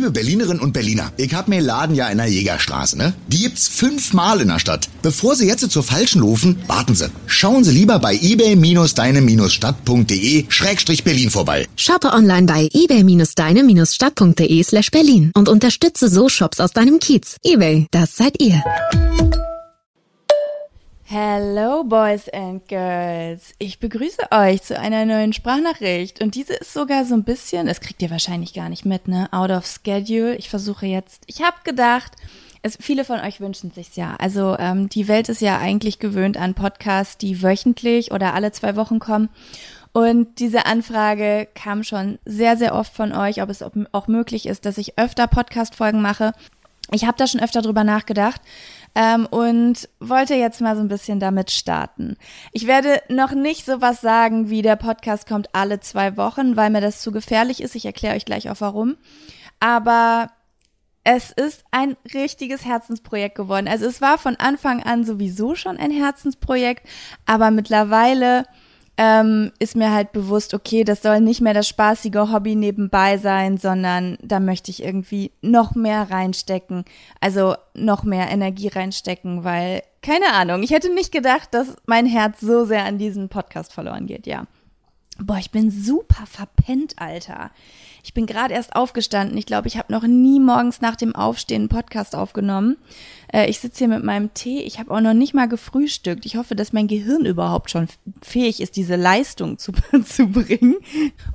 Liebe Berlinerinnen und Berliner, ich hab mir Laden ja in der Jägerstraße, ne? Die gibt's fünfmal in der Stadt. Bevor Sie jetzt zur falschen laufen, warten Sie. Schauen Sie lieber bei ebay-deine-stadt.de Schrägstrich Berlin vorbei. Shoppe online bei ebay-deine-stadt.de slash Berlin und unterstütze so Shops aus deinem Kiez. Ebay, das seid ihr. Hello Boys and Girls. Ich begrüße euch zu einer neuen Sprachnachricht und diese ist sogar so ein bisschen, das kriegt ihr wahrscheinlich gar nicht mit, ne? Out of schedule. Ich versuche jetzt, ich habe gedacht, es, viele von euch wünschen sich's ja. Also ähm, die Welt ist ja eigentlich gewöhnt an Podcasts, die wöchentlich oder alle zwei Wochen kommen. Und diese Anfrage kam schon sehr, sehr oft von euch, ob es auch möglich ist, dass ich öfter Podcast-Folgen mache. Ich habe da schon öfter drüber nachgedacht ähm, und wollte jetzt mal so ein bisschen damit starten. Ich werde noch nicht sowas sagen, wie der Podcast kommt alle zwei Wochen, weil mir das zu gefährlich ist. Ich erkläre euch gleich auch warum. Aber es ist ein richtiges Herzensprojekt geworden. Also es war von Anfang an sowieso schon ein Herzensprojekt, aber mittlerweile ähm, ist mir halt bewusst, okay, das soll nicht mehr das spaßige Hobby nebenbei sein, sondern da möchte ich irgendwie noch mehr reinstecken, also noch mehr Energie reinstecken, weil, keine Ahnung, ich hätte nicht gedacht, dass mein Herz so sehr an diesem Podcast verloren geht, ja. Boah, ich bin super verpennt, Alter. Ich bin gerade erst aufgestanden. Ich glaube, ich habe noch nie morgens nach dem Aufstehen einen Podcast aufgenommen. Äh, ich sitze hier mit meinem Tee. Ich habe auch noch nicht mal gefrühstückt. Ich hoffe, dass mein Gehirn überhaupt schon fähig ist, diese Leistung zu, zu bringen.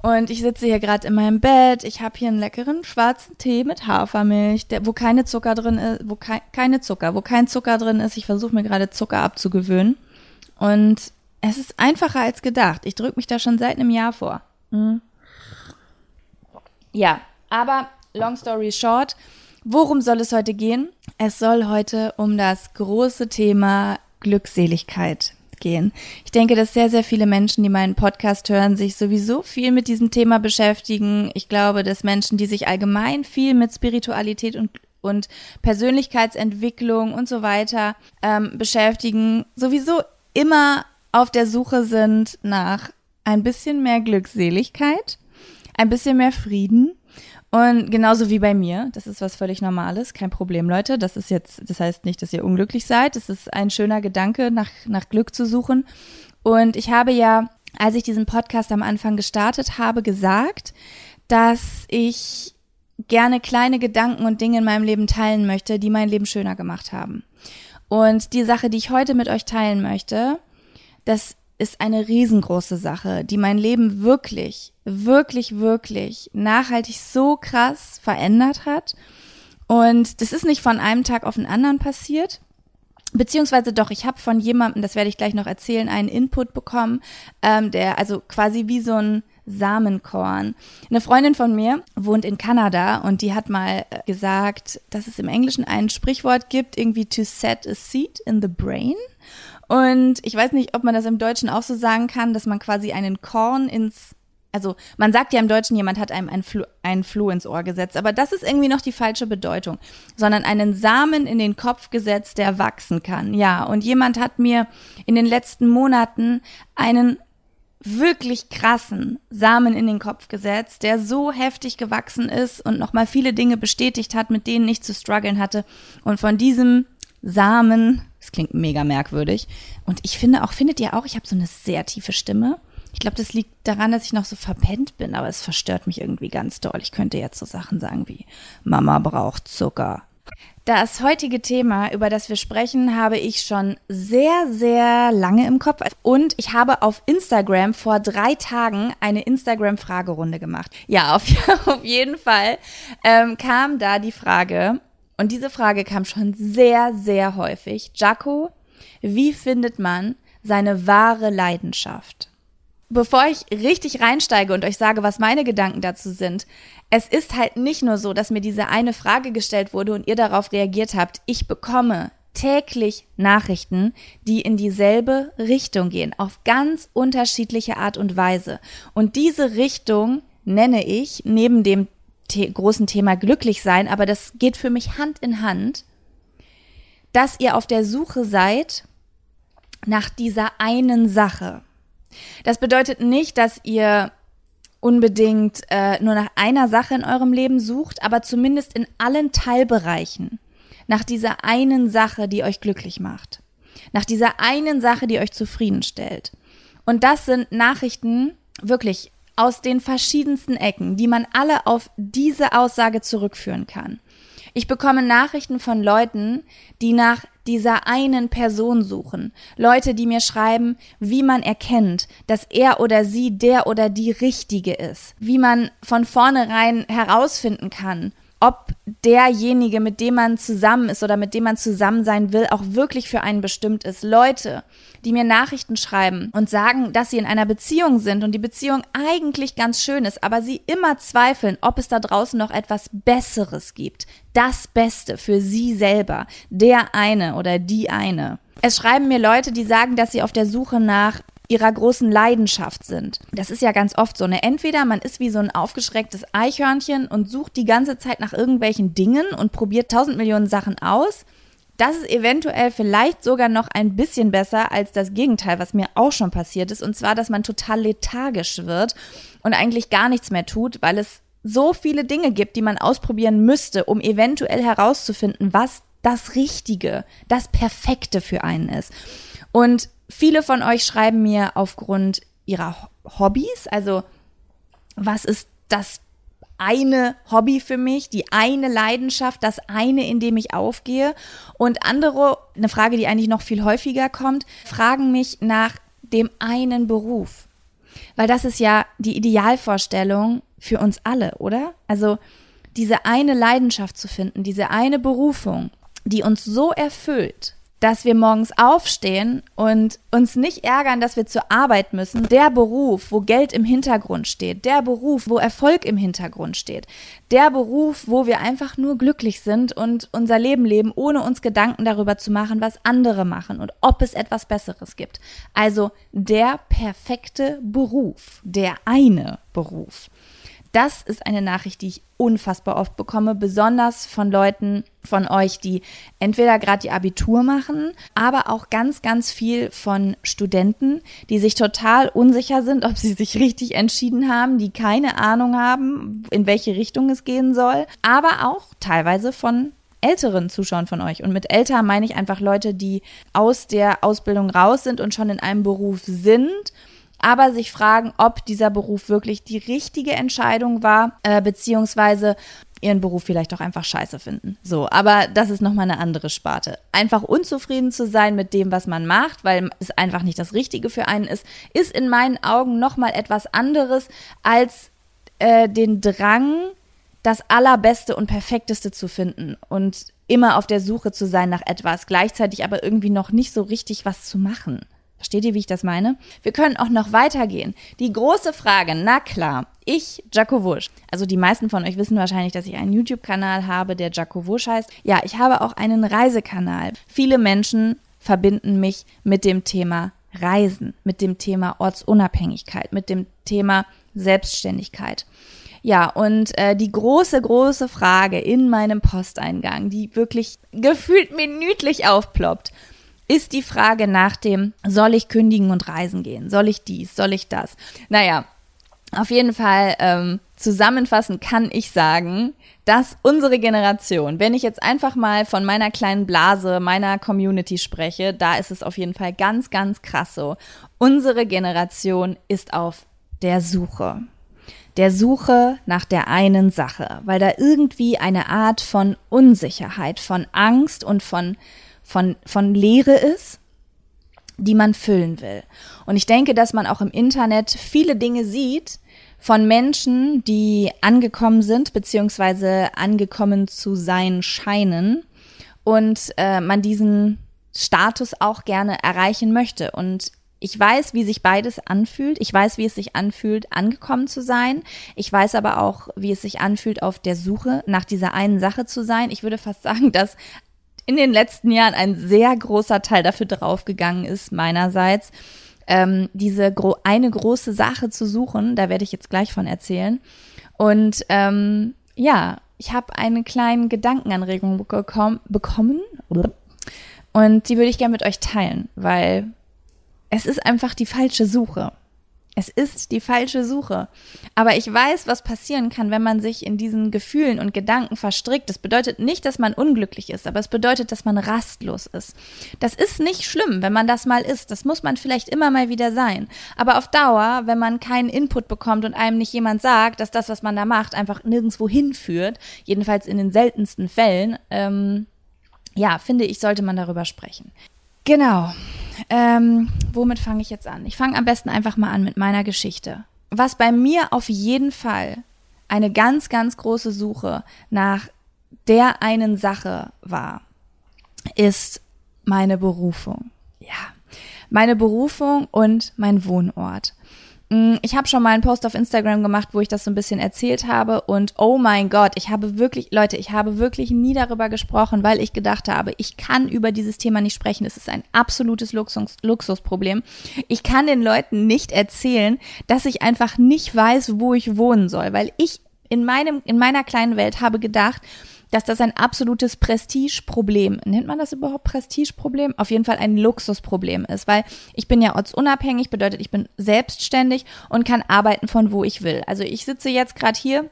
Und ich sitze hier gerade in meinem Bett. Ich habe hier einen leckeren schwarzen Tee mit Hafermilch, der, wo keine Zucker drin ist, wo kei keine Zucker, wo kein Zucker drin ist. Ich versuche mir gerade Zucker abzugewöhnen. Und es ist einfacher als gedacht. Ich drücke mich da schon seit einem Jahr vor. Mhm. Ja, aber long story short, worum soll es heute gehen? Es soll heute um das große Thema Glückseligkeit gehen. Ich denke, dass sehr, sehr viele Menschen, die meinen Podcast hören, sich sowieso viel mit diesem Thema beschäftigen. Ich glaube, dass Menschen, die sich allgemein viel mit Spiritualität und und Persönlichkeitsentwicklung und so weiter ähm, beschäftigen, sowieso immer auf der Suche sind nach ein bisschen mehr Glückseligkeit, ein bisschen mehr Frieden. Und genauso wie bei mir, das ist was völlig Normales, kein Problem, Leute. Das ist jetzt, das heißt nicht, dass ihr unglücklich seid. Es ist ein schöner Gedanke, nach, nach Glück zu suchen. Und ich habe ja, als ich diesen Podcast am Anfang gestartet habe, gesagt, dass ich gerne kleine Gedanken und Dinge in meinem Leben teilen möchte, die mein Leben schöner gemacht haben. Und die Sache, die ich heute mit euch teilen möchte, das ist eine riesengroße Sache, die mein Leben wirklich, wirklich, wirklich nachhaltig so krass verändert hat. Und das ist nicht von einem Tag auf den anderen passiert. Beziehungsweise doch, ich habe von jemandem, das werde ich gleich noch erzählen, einen Input bekommen, ähm, der also quasi wie so ein Samenkorn. Eine Freundin von mir wohnt in Kanada und die hat mal äh, gesagt, dass es im Englischen ein Sprichwort gibt, irgendwie to set a seed in the brain. Und ich weiß nicht, ob man das im Deutschen auch so sagen kann, dass man quasi einen Korn ins also man sagt ja im Deutschen, jemand hat einem ein, Flo, ein Floh ins Ohr gesetzt, aber das ist irgendwie noch die falsche Bedeutung, sondern einen Samen in den Kopf gesetzt, der wachsen kann. Ja, und jemand hat mir in den letzten Monaten einen wirklich krassen Samen in den Kopf gesetzt, der so heftig gewachsen ist und nochmal viele Dinge bestätigt hat, mit denen ich zu strugglen hatte. Und von diesem Samen das klingt mega merkwürdig. Und ich finde auch, findet ihr auch, ich habe so eine sehr tiefe Stimme. Ich glaube, das liegt daran, dass ich noch so verpennt bin, aber es verstört mich irgendwie ganz doll. Ich könnte jetzt so Sachen sagen wie Mama braucht Zucker. Das heutige Thema, über das wir sprechen, habe ich schon sehr, sehr lange im Kopf. Und ich habe auf Instagram vor drei Tagen eine Instagram-Fragerunde gemacht. Ja, auf, auf jeden Fall ähm, kam da die Frage, und diese Frage kam schon sehr, sehr häufig. Jaco, wie findet man seine wahre Leidenschaft? Bevor ich richtig reinsteige und euch sage, was meine Gedanken dazu sind, es ist halt nicht nur so, dass mir diese eine Frage gestellt wurde und ihr darauf reagiert habt. Ich bekomme täglich Nachrichten, die in dieselbe Richtung gehen, auf ganz unterschiedliche Art und Weise. Und diese Richtung nenne ich neben dem the großen Thema glücklich sein, aber das geht für mich Hand in Hand, dass ihr auf der Suche seid nach dieser einen Sache. Das bedeutet nicht, dass ihr unbedingt äh, nur nach einer Sache in eurem Leben sucht, aber zumindest in allen Teilbereichen nach dieser einen Sache, die euch glücklich macht. Nach dieser einen Sache, die euch zufriedenstellt. Und das sind Nachrichten wirklich aus den verschiedensten Ecken, die man alle auf diese Aussage zurückführen kann. Ich bekomme Nachrichten von Leuten, die nach dieser einen Person suchen. Leute, die mir schreiben, wie man erkennt, dass er oder sie der oder die Richtige ist. Wie man von vornherein herausfinden kann, ob derjenige, mit dem man zusammen ist oder mit dem man zusammen sein will, auch wirklich für einen bestimmt ist. Leute, die mir Nachrichten schreiben und sagen, dass sie in einer Beziehung sind und die Beziehung eigentlich ganz schön ist, aber sie immer zweifeln, ob es da draußen noch etwas Besseres gibt. Das Beste für sie selber. Der eine oder die eine. Es schreiben mir Leute, die sagen, dass sie auf der Suche nach ihrer großen Leidenschaft sind. Das ist ja ganz oft so, ne? Entweder man ist wie so ein aufgeschrecktes Eichhörnchen und sucht die ganze Zeit nach irgendwelchen Dingen und probiert tausend Millionen Sachen aus. Das ist eventuell vielleicht sogar noch ein bisschen besser als das Gegenteil, was mir auch schon passiert ist. Und zwar, dass man total lethargisch wird und eigentlich gar nichts mehr tut, weil es so viele Dinge gibt, die man ausprobieren müsste, um eventuell herauszufinden, was das Richtige, das Perfekte für einen ist. Und Viele von euch schreiben mir aufgrund ihrer Hobbys, also was ist das eine Hobby für mich, die eine Leidenschaft, das eine, in dem ich aufgehe. Und andere, eine Frage, die eigentlich noch viel häufiger kommt, fragen mich nach dem einen Beruf. Weil das ist ja die Idealvorstellung für uns alle, oder? Also diese eine Leidenschaft zu finden, diese eine Berufung, die uns so erfüllt, dass wir morgens aufstehen und uns nicht ärgern, dass wir zur Arbeit müssen. Der Beruf, wo Geld im Hintergrund steht, der Beruf, wo Erfolg im Hintergrund steht, der Beruf, wo wir einfach nur glücklich sind und unser Leben leben, ohne uns Gedanken darüber zu machen, was andere machen und ob es etwas Besseres gibt. Also der perfekte Beruf, der eine Beruf. Das ist eine Nachricht, die ich unfassbar oft bekomme, besonders von Leuten von euch, die entweder gerade die Abitur machen, aber auch ganz, ganz viel von Studenten, die sich total unsicher sind, ob sie sich richtig entschieden haben, die keine Ahnung haben, in welche Richtung es gehen soll, aber auch teilweise von älteren Zuschauern von euch. Und mit älter meine ich einfach Leute, die aus der Ausbildung raus sind und schon in einem Beruf sind aber sich fragen, ob dieser Beruf wirklich die richtige Entscheidung war, äh, beziehungsweise ihren Beruf vielleicht auch einfach scheiße finden. So, aber das ist nochmal eine andere Sparte. Einfach unzufrieden zu sein mit dem, was man macht, weil es einfach nicht das Richtige für einen ist, ist in meinen Augen nochmal etwas anderes als äh, den Drang, das Allerbeste und Perfekteste zu finden und immer auf der Suche zu sein nach etwas, gleichzeitig aber irgendwie noch nicht so richtig was zu machen. Versteht ihr, wie ich das meine? Wir können auch noch weitergehen. Die große Frage, na klar, ich, Jaco Wusch. Also die meisten von euch wissen wahrscheinlich, dass ich einen YouTube-Kanal habe, der Jaco Wusch heißt. Ja, ich habe auch einen Reisekanal. Viele Menschen verbinden mich mit dem Thema Reisen, mit dem Thema Ortsunabhängigkeit, mit dem Thema Selbstständigkeit. Ja, und äh, die große, große Frage in meinem Posteingang, die wirklich gefühlt minütlich aufploppt, ist die Frage nach dem, soll ich kündigen und reisen gehen? Soll ich dies? Soll ich das? Naja, auf jeden Fall ähm, zusammenfassend kann ich sagen, dass unsere Generation, wenn ich jetzt einfach mal von meiner kleinen Blase, meiner Community spreche, da ist es auf jeden Fall ganz, ganz krass so. Unsere Generation ist auf der Suche. Der Suche nach der einen Sache, weil da irgendwie eine Art von Unsicherheit, von Angst und von von, von Leere ist, die man füllen will. Und ich denke, dass man auch im Internet viele Dinge sieht von Menschen, die angekommen sind, beziehungsweise angekommen zu sein scheinen und äh, man diesen Status auch gerne erreichen möchte. Und ich weiß, wie sich beides anfühlt. Ich weiß, wie es sich anfühlt, angekommen zu sein. Ich weiß aber auch, wie es sich anfühlt, auf der Suche nach dieser einen Sache zu sein. Ich würde fast sagen, dass in den letzten Jahren ein sehr großer Teil dafür draufgegangen ist, meinerseits, ähm, diese gro eine große Sache zu suchen. Da werde ich jetzt gleich von erzählen. Und ähm, ja, ich habe eine kleine Gedankenanregung bekommen, bekommen und die würde ich gerne mit euch teilen, weil es ist einfach die falsche Suche. Es ist die falsche Suche. Aber ich weiß, was passieren kann, wenn man sich in diesen Gefühlen und Gedanken verstrickt. Das bedeutet nicht, dass man unglücklich ist, aber es bedeutet, dass man rastlos ist. Das ist nicht schlimm, wenn man das mal ist. Das muss man vielleicht immer mal wieder sein. Aber auf Dauer, wenn man keinen Input bekommt und einem nicht jemand sagt, dass das, was man da macht, einfach nirgendwo hinführt, jedenfalls in den seltensten Fällen, ähm, ja, finde ich, sollte man darüber sprechen. Genau. Ähm, womit fange ich jetzt an? Ich fange am besten einfach mal an mit meiner Geschichte. Was bei mir auf jeden Fall eine ganz, ganz große Suche nach der einen Sache war, ist meine Berufung. Ja, meine Berufung und mein Wohnort. Mm, ich habe schon mal einen Post auf Instagram gemacht, wo ich das so ein bisschen erzählt habe und oh mein Gott, ich habe wirklich, Leute, ich habe wirklich nie darüber gesprochen, weil ich gedacht habe, ich kann über dieses Thema nicht sprechen. Es ist ein absolutes Luxus, Luxusproblem. Ich kann den Leuten nicht erzählen, dass ich einfach nicht weiß, wo ich wohnen soll, weil ich in meinem, in meiner kleinen Welt habe gedacht, dass das ein absolutes Prestigeproblem, nennt man das überhaupt Prestigeproblem? Auf jeden Fall ein Luxusproblem ist, weil ich bin ja ortsunabhängig, bedeutet, ich bin selbstständig und kann arbeiten von wo ich will. Also ich sitze jetzt gerade hier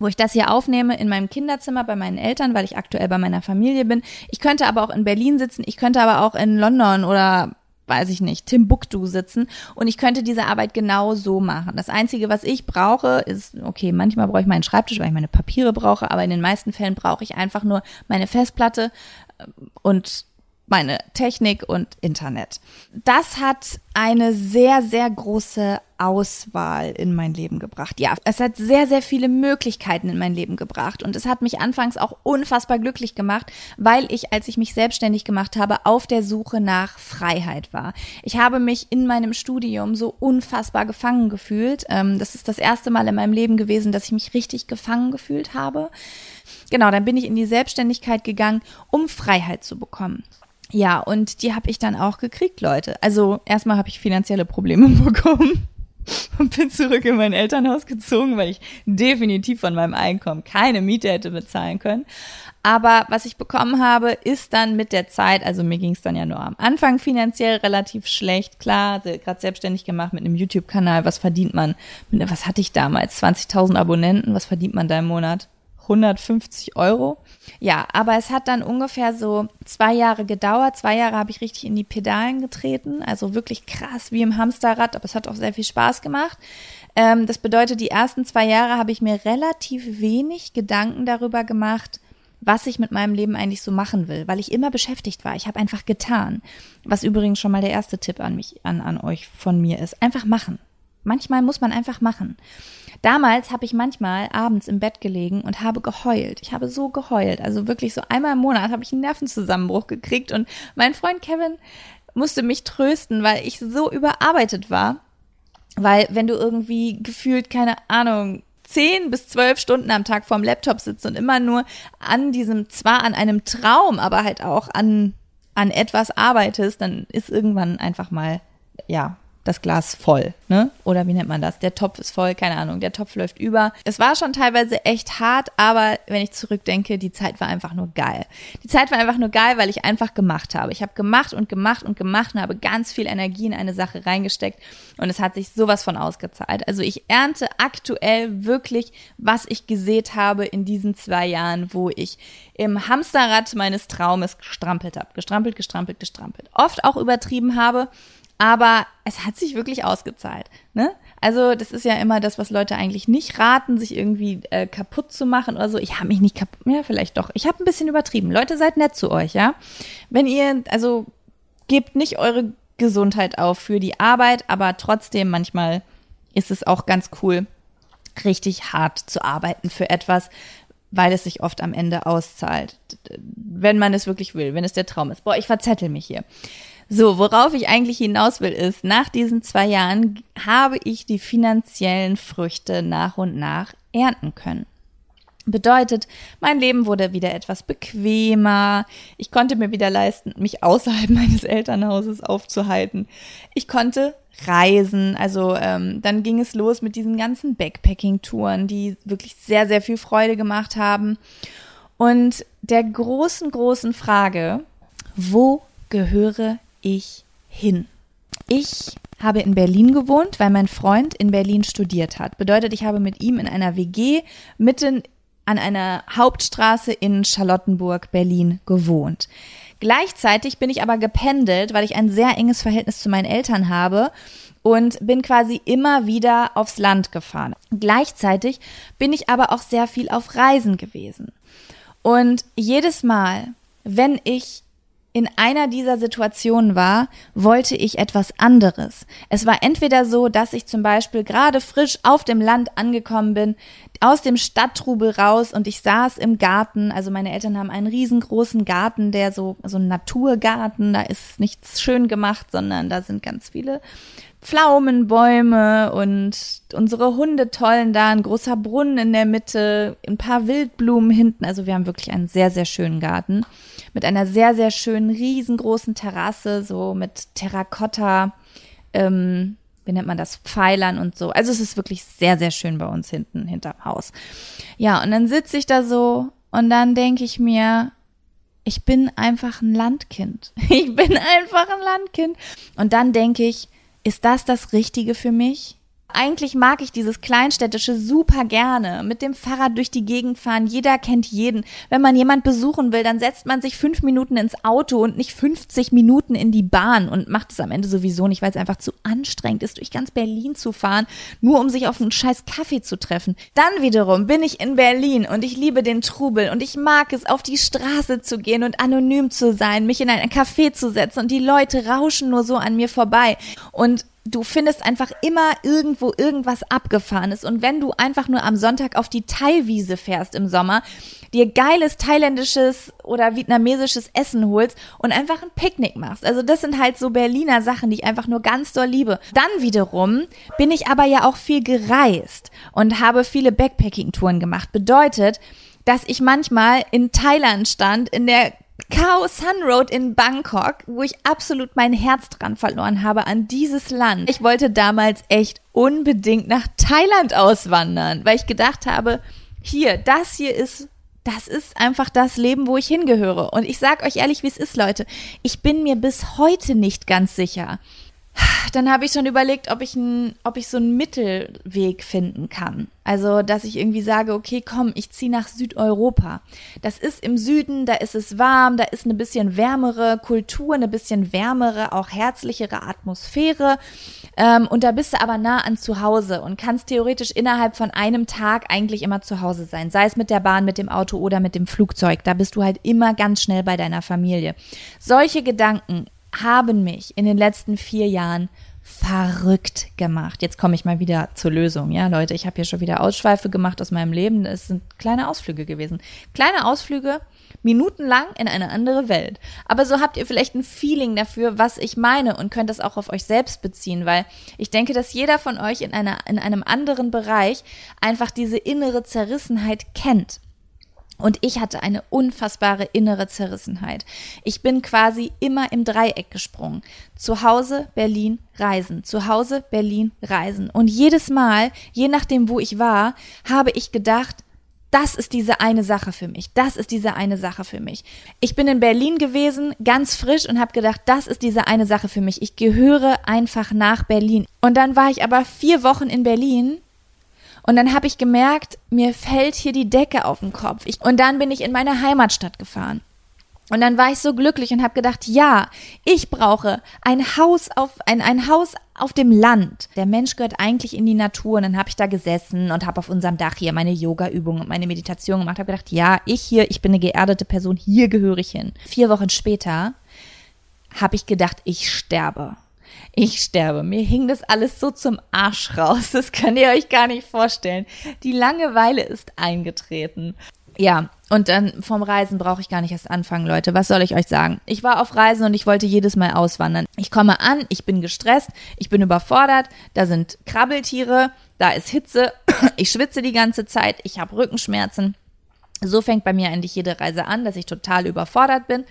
wo ich das hier aufnehme in meinem Kinderzimmer bei meinen Eltern, weil ich aktuell bei meiner Familie bin. Ich könnte aber auch in Berlin sitzen, ich könnte aber auch in London oder weiß ich nicht, Timbuktu sitzen und ich könnte diese Arbeit genau so machen. Das Einzige, was ich brauche, ist, okay, manchmal brauche ich meinen Schreibtisch, weil ich meine Papiere brauche, aber in den meisten Fällen brauche ich einfach nur meine Festplatte äh, und meine Technik und Internet. Das hat eine sehr, sehr große Auswahl in mein Leben gebracht. Ja, es hat sehr, sehr viele Möglichkeiten in mein Leben gebracht und es hat mich anfangs auch unfassbar glücklich gemacht, weil ich, als ich mich selbstständig gemacht habe, auf der Suche nach Freiheit war. Ich habe mich in meinem Studium so unfassbar gefangen gefühlt. Ähm, das ist das erste Mal in meinem Leben gewesen, dass ich mich richtig gefangen gefühlt habe. Genau, dann bin ich in die Selbstständigkeit gegangen, um Freiheit zu bekommen. Ja, und die habe ich dann auch gekriegt, Leute. Also erstmal habe ich finanzielle Probleme bekommen und bin zurück in mein Elternhaus gezogen, weil ich definitiv von meinem Einkommen keine Miete hätte bezahlen können. Aber was ich bekommen habe, ist dann mit der Zeit, also mir ging es dann ja nur am Anfang finanziell relativ schlecht. Klar, gerade selbstständig gemacht mit einem YouTube-Kanal. Was verdient man? Was hatte ich damals? 20.000 Abonnenten. Was verdient man da im Monat? 150 Euro. Ja, aber es hat dann ungefähr so zwei Jahre gedauert. Zwei Jahre habe ich richtig in die Pedalen getreten. Also wirklich krass wie im Hamsterrad, aber es hat auch sehr viel Spaß gemacht. Ähm, das bedeutet, die ersten zwei Jahre habe ich mir relativ wenig Gedanken darüber gemacht, was ich mit meinem Leben eigentlich so machen will, weil ich immer beschäftigt war. Ich habe einfach getan. Was übrigens schon mal der erste Tipp an mich, an, an euch von mir ist. Einfach machen. Manchmal muss man einfach machen. Damals habe ich manchmal abends im Bett gelegen und habe geheult. Ich habe so geheult. Also wirklich so einmal im Monat habe ich einen Nervenzusammenbruch gekriegt und mein Freund Kevin musste mich trösten, weil ich so überarbeitet war. Weil wenn du irgendwie gefühlt, keine Ahnung, zehn bis zwölf Stunden am Tag vorm Laptop sitzt und immer nur an diesem, zwar an einem Traum, aber halt auch an, an etwas arbeitest, dann ist irgendwann einfach mal, ja, das Glas voll, ne? Oder wie nennt man das? Der Topf ist voll, keine Ahnung, der Topf läuft über. Es war schon teilweise echt hart, aber wenn ich zurückdenke, die Zeit war einfach nur geil. Die Zeit war einfach nur geil, weil ich einfach gemacht habe. Ich habe gemacht und gemacht und gemacht und habe ganz viel Energie in eine Sache reingesteckt und es hat sich sowas von ausgezahlt. Also ich ernte aktuell wirklich, was ich gesät habe in diesen zwei Jahren, wo ich im Hamsterrad meines Traumes gestrampelt habe. Gestrampelt, gestrampelt, gestrampelt. Oft auch übertrieben habe, aber es hat sich wirklich ausgezahlt. Ne? Also das ist ja immer das, was Leute eigentlich nicht raten, sich irgendwie äh, kaputt zu machen oder so. Ich habe mich nicht kaputt, ja vielleicht doch. Ich habe ein bisschen übertrieben. Leute, seid nett zu euch, ja. Wenn ihr, also gebt nicht eure Gesundheit auf für die Arbeit, aber trotzdem manchmal ist es auch ganz cool, richtig hart zu arbeiten für etwas, weil es sich oft am Ende auszahlt, wenn man es wirklich will, wenn es der Traum ist. Boah, ich verzettel mich hier. So, worauf ich eigentlich hinaus will, ist, nach diesen zwei Jahren habe ich die finanziellen Früchte nach und nach ernten können. Bedeutet, mein Leben wurde wieder etwas bequemer. Ich konnte mir wieder leisten, mich außerhalb meines Elternhauses aufzuhalten. Ich konnte reisen. Also ähm, dann ging es los mit diesen ganzen Backpacking-Touren, die wirklich sehr, sehr viel Freude gemacht haben. Und der großen, großen Frage, wo gehöre ich hin? Ich habe in Berlin gewohnt, weil mein Freund in Berlin studiert hat. Bedeutet, ich habe mit ihm in einer WG mitten an einer Hauptstraße in Charlottenburg, Berlin gewohnt. Gleichzeitig bin ich aber gependelt, weil ich ein sehr enges Verhältnis zu meinen Eltern habe und bin quasi immer wieder aufs Land gefahren. Gleichzeitig bin ich aber auch sehr viel auf Reisen gewesen. Und jedes Mal, wenn ich in einer dieser Situationen war, wollte ich etwas anderes. Es war entweder so, dass ich zum Beispiel gerade frisch auf dem Land angekommen bin, aus dem Stadttrubel raus und ich saß im Garten. Also meine Eltern haben einen riesengroßen Garten, der so, so ein Naturgarten, da ist nichts schön gemacht, sondern da sind ganz viele Pflaumenbäume und unsere Hunde tollen da, ein großer Brunnen in der Mitte, ein paar Wildblumen hinten. Also wir haben wirklich einen sehr, sehr schönen Garten mit einer sehr, sehr schönen, riesengroßen Terrasse, so mit Terrakotta, ähm, wie nennt man das, Pfeilern und so. Also es ist wirklich sehr, sehr schön bei uns hinten, hinterm Haus. Ja, und dann sitze ich da so und dann denke ich mir, ich bin einfach ein Landkind. Ich bin einfach ein Landkind. Und dann denke ich, ist das das Richtige für mich? Eigentlich mag ich dieses Kleinstädtische super gerne. Mit dem Fahrrad durch die Gegend fahren. Jeder kennt jeden. Wenn man jemand besuchen will, dann setzt man sich fünf Minuten ins Auto und nicht 50 Minuten in die Bahn und macht es am Ende sowieso nicht, weil es einfach zu anstrengend ist, durch ganz Berlin zu fahren, nur um sich auf einen scheiß Kaffee zu treffen. Dann wiederum bin ich in Berlin und ich liebe den Trubel und ich mag es, auf die Straße zu gehen und anonym zu sein, mich in ein Café zu setzen und die Leute rauschen nur so an mir vorbei. Und du findest einfach immer irgendwo irgendwas abgefahrenes. Und wenn du einfach nur am Sonntag auf die Thai-Wiese fährst im Sommer, dir geiles thailändisches oder vietnamesisches Essen holst und einfach ein Picknick machst. Also das sind halt so Berliner Sachen, die ich einfach nur ganz doll liebe. Dann wiederum bin ich aber ja auch viel gereist und habe viele Backpacking-Touren gemacht. Bedeutet, dass ich manchmal in Thailand stand, in der Khao Sun Road in Bangkok, wo ich absolut mein Herz dran verloren habe an dieses Land. Ich wollte damals echt unbedingt nach Thailand auswandern, weil ich gedacht habe, hier, das hier ist das ist einfach das Leben, wo ich hingehöre. Und ich sag euch ehrlich, wie es ist, Leute. Ich bin mir bis heute nicht ganz sicher, dann habe ich schon überlegt, ob ich, ein, ob ich so einen Mittelweg finden kann. Also, dass ich irgendwie sage, okay, komm, ich ziehe nach Südeuropa. Das ist im Süden, da ist es warm, da ist eine bisschen wärmere Kultur, eine bisschen wärmere, auch herzlichere Atmosphäre. Ähm, und da bist du aber nah an zu Hause und kannst theoretisch innerhalb von einem Tag eigentlich immer zu Hause sein. Sei es mit der Bahn, mit dem Auto oder mit dem Flugzeug. Da bist du halt immer ganz schnell bei deiner Familie. Solche Gedanken haben mich in den letzten vier Jahren verrückt gemacht. Jetzt komme ich mal wieder zur Lösung, ja, Leute. Ich habe hier schon wieder Ausschweife gemacht aus meinem Leben. Es sind kleine Ausflüge gewesen. Kleine Ausflüge, minutenlang in eine andere Welt. Aber so habt ihr vielleicht ein Feeling dafür, was ich meine und könnt das auch auf euch selbst beziehen, weil ich denke, dass jeder von euch in einer, in einem anderen Bereich einfach diese innere Zerrissenheit kennt. Und ich hatte eine unfassbare innere Zerrissenheit. Ich bin quasi immer im Dreieck gesprungen. Zu Hause, Berlin, Reisen. Zu Hause, Berlin, Reisen. Und jedes Mal, je nachdem, wo ich war, habe ich gedacht, das ist diese eine Sache für mich. Das ist diese eine Sache für mich. Ich bin in Berlin gewesen, ganz frisch und habe gedacht, das ist diese eine Sache für mich. Ich gehöre einfach nach Berlin. Und dann war ich aber vier Wochen in Berlin und dann habe ich gemerkt, mir fällt hier die Decke auf den Kopf. Ich, und dann bin ich in meine Heimatstadt gefahren. Und dann war ich so glücklich und habe gedacht, ja, ich brauche ein Haus auf ein, ein Haus auf dem Land. Der Mensch gehört eigentlich in die Natur. Und dann habe ich da gesessen und habe auf unserem Dach hier meine Yoga-Übungen und meine Meditation gemacht. Habe gedacht, ja, ich hier, ich bin eine geerdete Person, hier gehöre ich hin. Vier Wochen später habe ich gedacht, ich sterbe ich sterbe. Mir hing das alles so zum Arsch raus. Das könnt ihr euch gar nicht vorstellen. Die Langeweile ist eingetreten. Ja, und dann vom Reisen brauche ich gar nicht erst anfangen, Leute. Was soll ich euch sagen? Ich war auf Reisen und ich wollte jedes Mal auswandern. Ich komme an, ich bin gestresst, ich bin überfordert, da sind Krabbeltiere, da ist Hitze, ich schwitze die ganze Zeit, ich habe Rückenschmerzen. So fängt bei mir eigentlich jede Reise an, dass ich total überfordert bin.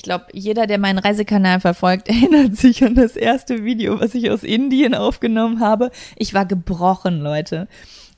Ich glaube, jeder, der meinen Reisekanal verfolgt, erinnert sich an das erste Video, was ich aus Indien aufgenommen habe. Ich war gebrochen, Leute.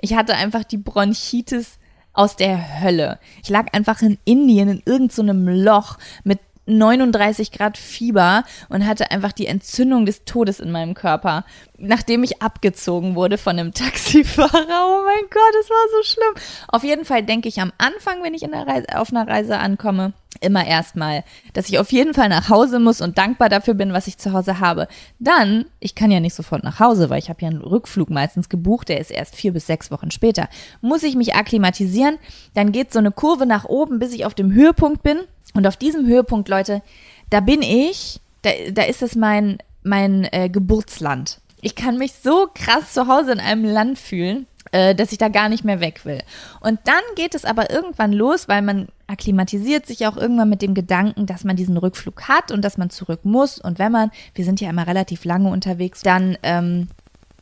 Ich hatte einfach die Bronchitis aus der Hölle. Ich lag einfach in Indien in irgendeinem so Loch mit 39 Grad Fieber und hatte einfach die Entzündung des Todes in meinem Körper, nachdem ich abgezogen wurde von einem Taxifahrer. Oh mein Gott, es war so schlimm. Auf jeden Fall denke ich am Anfang, wenn ich in der Reise, auf einer Reise ankomme, immer erstmal, dass ich auf jeden Fall nach Hause muss und dankbar dafür bin, was ich zu Hause habe. Dann, ich kann ja nicht sofort nach Hause, weil ich habe ja einen Rückflug meistens gebucht, der ist erst vier bis sechs Wochen später. Muss ich mich akklimatisieren, dann geht so eine Kurve nach oben, bis ich auf dem Höhepunkt bin. Und auf diesem Höhepunkt, Leute, da bin ich, da, da ist es mein, mein äh, Geburtsland. Ich kann mich so krass zu Hause in einem Land fühlen äh, dass ich da gar nicht mehr weg will. Und dann geht es aber irgendwann los, weil man akklimatisiert sich auch irgendwann mit dem Gedanken, dass man diesen Rückflug hat und dass man zurück muss. Und wenn man, wir sind ja immer relativ lange unterwegs, dann ähm,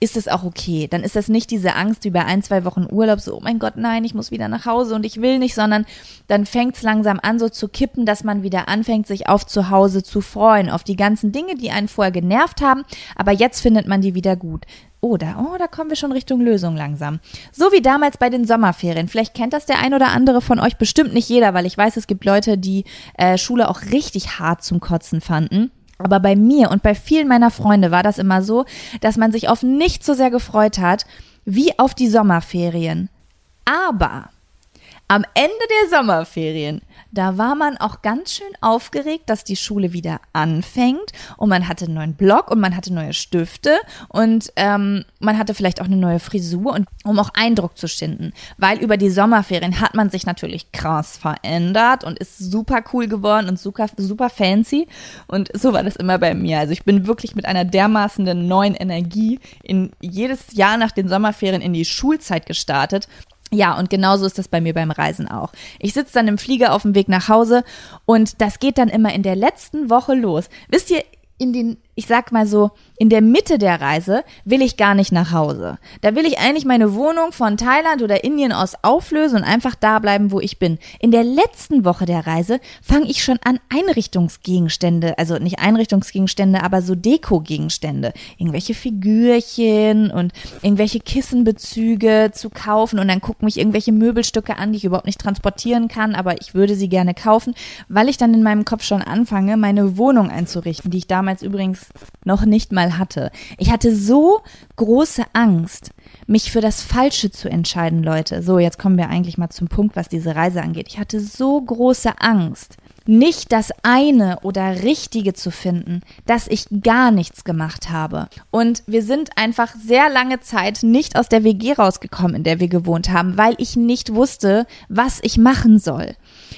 ist es auch okay. Dann ist das nicht diese Angst wie bei ein, zwei Wochen Urlaub, so, oh mein Gott, nein, ich muss wieder nach Hause und ich will nicht, sondern dann fängt es langsam an, so zu kippen, dass man wieder anfängt, sich auf zu Hause zu freuen, auf die ganzen Dinge, die einen vorher genervt haben, aber jetzt findet man die wieder gut. Da, oh, da kommen wir schon Richtung Lösung langsam. So wie damals bei den Sommerferien. Vielleicht kennt das der ein oder andere von euch, bestimmt nicht jeder, weil ich weiß, es gibt Leute, die äh, Schule auch richtig hart zum Kotzen fanden. Aber bei mir und bei vielen meiner Freunde war das immer so, dass man sich auf nicht so sehr gefreut hat, wie auf die Sommerferien. Aber am Ende der Sommerferien da war man auch ganz schön aufgeregt, dass die Schule wieder anfängt und man hatte einen neuen Block und man hatte neue Stifte und ähm, man hatte vielleicht auch eine neue Frisur und um auch Eindruck zu schinden, weil über die Sommerferien hat man sich natürlich krass verändert und ist super cool geworden und super super fancy. Und so war das immer bei mir. Also ich bin wirklich mit einer dermaßenen neuen Energie in jedes Jahr nach den Sommerferien in die Schulzeit gestartet ja, und genauso ist das bei mir beim Reisen auch. Ich sitze dann im Flieger auf dem Weg nach Hause und das geht dann immer in der letzten Woche los. Wisst ihr, in den, ich sag mal so, in der Mitte der Reise will ich gar nicht nach Hause. Da will ich eigentlich meine Wohnung von Thailand oder Indien aus auflösen und einfach da bleiben, wo ich bin. In der letzten Woche der Reise fange ich schon an, Einrichtungsgegenstände, also nicht Einrichtungsgegenstände, aber so Deko-Gegenstände, irgendwelche Figürchen und irgendwelche Kissenbezüge zu kaufen und dann gucken mich irgendwelche Möbelstücke an, die ich überhaupt nicht transportieren kann, aber ich würde sie gerne kaufen, weil ich dann in meinem Kopf schon anfange, meine Wohnung einzurichten, die ich damals übrigens noch nicht mal hatte. Ich hatte so große Angst, mich für das Falsche zu entscheiden, Leute. So, jetzt kommen wir eigentlich mal zum Punkt, was diese Reise angeht. Ich hatte so große Angst, nicht das eine oder Richtige zu finden, dass ich gar nichts gemacht habe. Und wir sind einfach sehr lange Zeit nicht aus der WG rausgekommen, in der wir gewohnt haben, weil ich nicht wusste, was ich machen soll.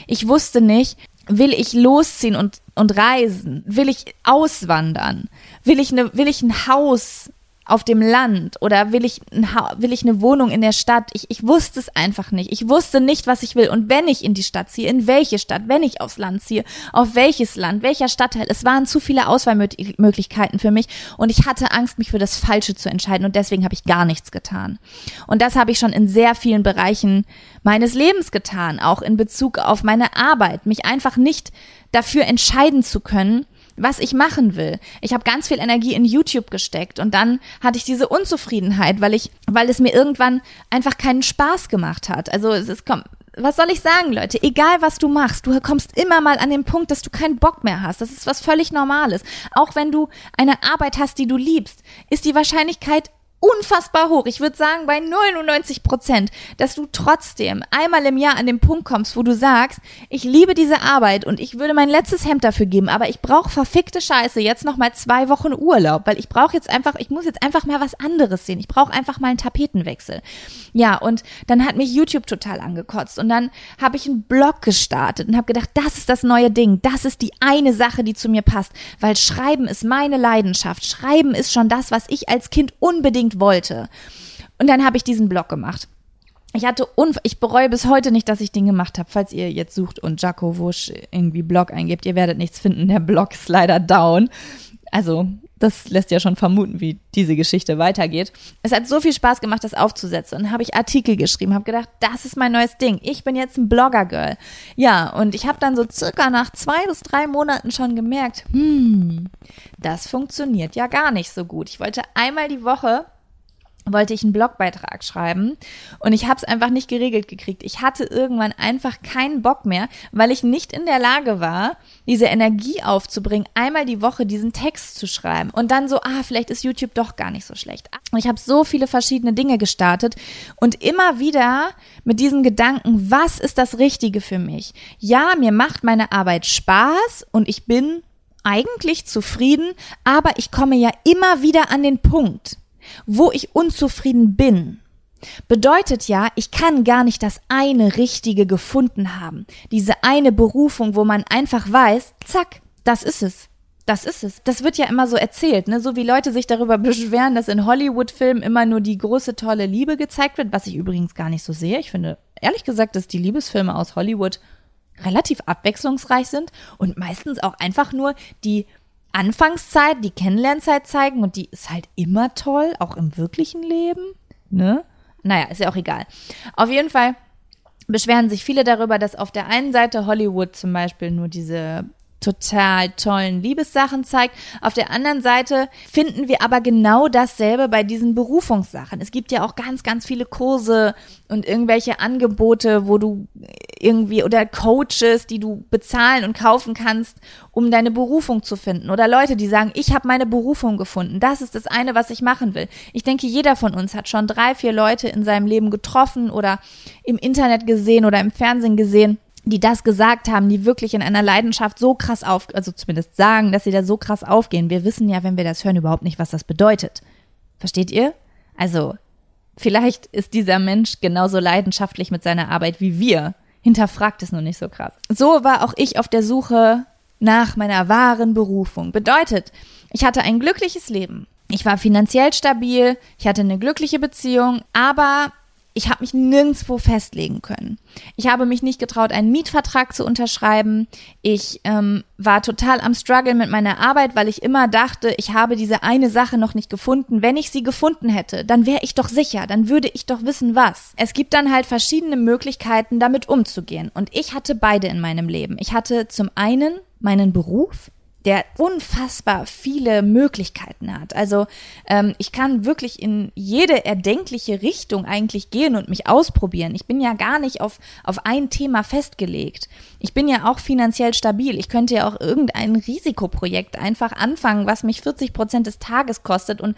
Ich wusste nicht, will ich losziehen und, und reisen? Will ich auswandern? Will ich, ne, will ich ein Haus auf dem Land oder will ich, will ich eine Wohnung in der Stadt? Ich, ich wusste es einfach nicht. Ich wusste nicht, was ich will. Und wenn ich in die Stadt ziehe, in welche Stadt? Wenn ich aufs Land ziehe, auf welches Land? Welcher Stadtteil? Es waren zu viele Auswahlmöglichkeiten für mich und ich hatte Angst, mich für das Falsche zu entscheiden und deswegen habe ich gar nichts getan. Und das habe ich schon in sehr vielen Bereichen meines Lebens getan, auch in Bezug auf meine Arbeit, mich einfach nicht dafür entscheiden zu können, was ich machen will. Ich habe ganz viel Energie in YouTube gesteckt und dann hatte ich diese Unzufriedenheit, weil ich, weil es mir irgendwann einfach keinen Spaß gemacht hat. Also es ist, komm, was soll ich sagen, Leute? Egal was du machst, du kommst immer mal an den Punkt, dass du keinen Bock mehr hast. Das ist was völlig Normales. Auch wenn du eine Arbeit hast, die du liebst, ist die Wahrscheinlichkeit unfassbar hoch. Ich würde sagen bei 99 Prozent, dass du trotzdem einmal im Jahr an den Punkt kommst, wo du sagst, ich liebe diese Arbeit und ich würde mein letztes Hemd dafür geben, aber ich brauche verfickte Scheiße jetzt noch mal zwei Wochen Urlaub, weil ich brauche jetzt einfach, ich muss jetzt einfach mal was anderes sehen. Ich brauche einfach mal einen Tapetenwechsel. Ja, und dann hat mich YouTube total angekotzt und dann habe ich einen Blog gestartet und habe gedacht, das ist das neue Ding, das ist die eine Sache, die zu mir passt, weil Schreiben ist meine Leidenschaft. Schreiben ist schon das, was ich als Kind unbedingt unbedingt wollte. Und dann habe ich diesen Blog gemacht. Ich hatte unf ich bereue bis heute nicht, dass ich den gemacht habe. Falls ihr jetzt sucht und Jaco Wusch irgendwie Blog eingebt, ihr werdet nichts finden. Der Blog ist leider down. Also, das lässt ja schon vermuten, wie diese Geschichte weitergeht. Es hat so viel Spaß gemacht, das aufzusetzen. Und habe ich Artikel geschrieben, habe gedacht, das ist mein neues Ding. Ich bin jetzt ein Blogger-Girl. Ja, und ich habe dann so circa nach zwei bis drei Monaten schon gemerkt, hm, das funktioniert ja gar nicht so gut. Ich wollte einmal die Woche wollte ich einen Blogbeitrag schreiben und ich habe es einfach nicht geregelt gekriegt. Ich hatte irgendwann einfach keinen Bock mehr, weil ich nicht in der Lage war, diese Energie aufzubringen, einmal die Woche diesen Text zu schreiben und dann so, ah, vielleicht ist YouTube doch gar nicht so schlecht. Und ich habe so viele verschiedene Dinge gestartet und immer wieder mit diesem Gedanken, was ist das Richtige für mich? Ja, mir macht meine Arbeit Spaß und ich bin eigentlich zufrieden, aber ich komme ja immer wieder an den Punkt, wo ich unzufrieden bin, bedeutet ja, ich kann gar nicht das eine Richtige gefunden haben. Diese eine Berufung, wo man einfach weiß, zack, das ist es. Das ist es. Das wird ja immer so erzählt, ne? So wie Leute sich darüber beschweren, dass in Hollywood-Filmen immer nur die große, tolle Liebe gezeigt wird, was ich übrigens gar nicht so sehe. Ich finde, ehrlich gesagt, dass die Liebesfilme aus Hollywood relativ abwechslungsreich sind und meistens auch einfach nur die Anfangszeit, die Kennenlernzeit zeigen und die ist halt immer toll, auch im wirklichen Leben, ne? Naja, ist ja auch egal. Auf jeden Fall beschweren sich viele darüber, dass auf der einen Seite Hollywood zum Beispiel nur diese total tollen Liebessachen zeigt. Auf der anderen Seite finden wir aber genau dasselbe bei diesen Berufungssachen. Es gibt ja auch ganz, ganz viele Kurse und irgendwelche Angebote, wo du irgendwie oder Coaches, die du bezahlen und kaufen kannst, um deine Berufung zu finden. Oder Leute, die sagen, ich habe meine Berufung gefunden. Das ist das eine, was ich machen will. Ich denke, jeder von uns hat schon drei, vier Leute in seinem Leben getroffen oder im Internet gesehen oder im Fernsehen gesehen, die das gesagt haben, die wirklich in einer Leidenschaft so krass auf, also zumindest sagen, dass sie da so krass aufgehen. Wir wissen ja, wenn wir das hören, überhaupt nicht, was das bedeutet. Versteht ihr? Also, vielleicht ist dieser Mensch genauso leidenschaftlich mit seiner Arbeit wie wir. Hinterfragt es nur nicht so krass. So war auch ich auf der Suche nach meiner wahren Berufung. Bedeutet, ich hatte ein glückliches Leben. Ich war finanziell stabil, ich hatte eine glückliche Beziehung, aber ich habe mich nirgendwo festlegen können. Ich habe mich nicht getraut, einen Mietvertrag zu unterschreiben. Ich ähm, war total am Struggle mit meiner Arbeit, weil ich immer dachte, ich habe diese eine Sache noch nicht gefunden. Wenn ich sie gefunden hätte, dann wäre ich doch sicher, dann würde ich doch wissen, was. Es gibt dann halt verschiedene Möglichkeiten, damit umzugehen. Und ich hatte beide in meinem Leben. Ich hatte zum einen meinen Beruf, der unfassbar viele Möglichkeiten hat. Also ähm, ich kann wirklich in jede erdenkliche Richtung eigentlich gehen und mich ausprobieren. Ich bin ja gar nicht auf, auf ein Thema festgelegt. Ich bin ja auch finanziell stabil. Ich könnte ja auch irgendein Risikoprojekt einfach anfangen, was mich 40 Prozent des Tages kostet und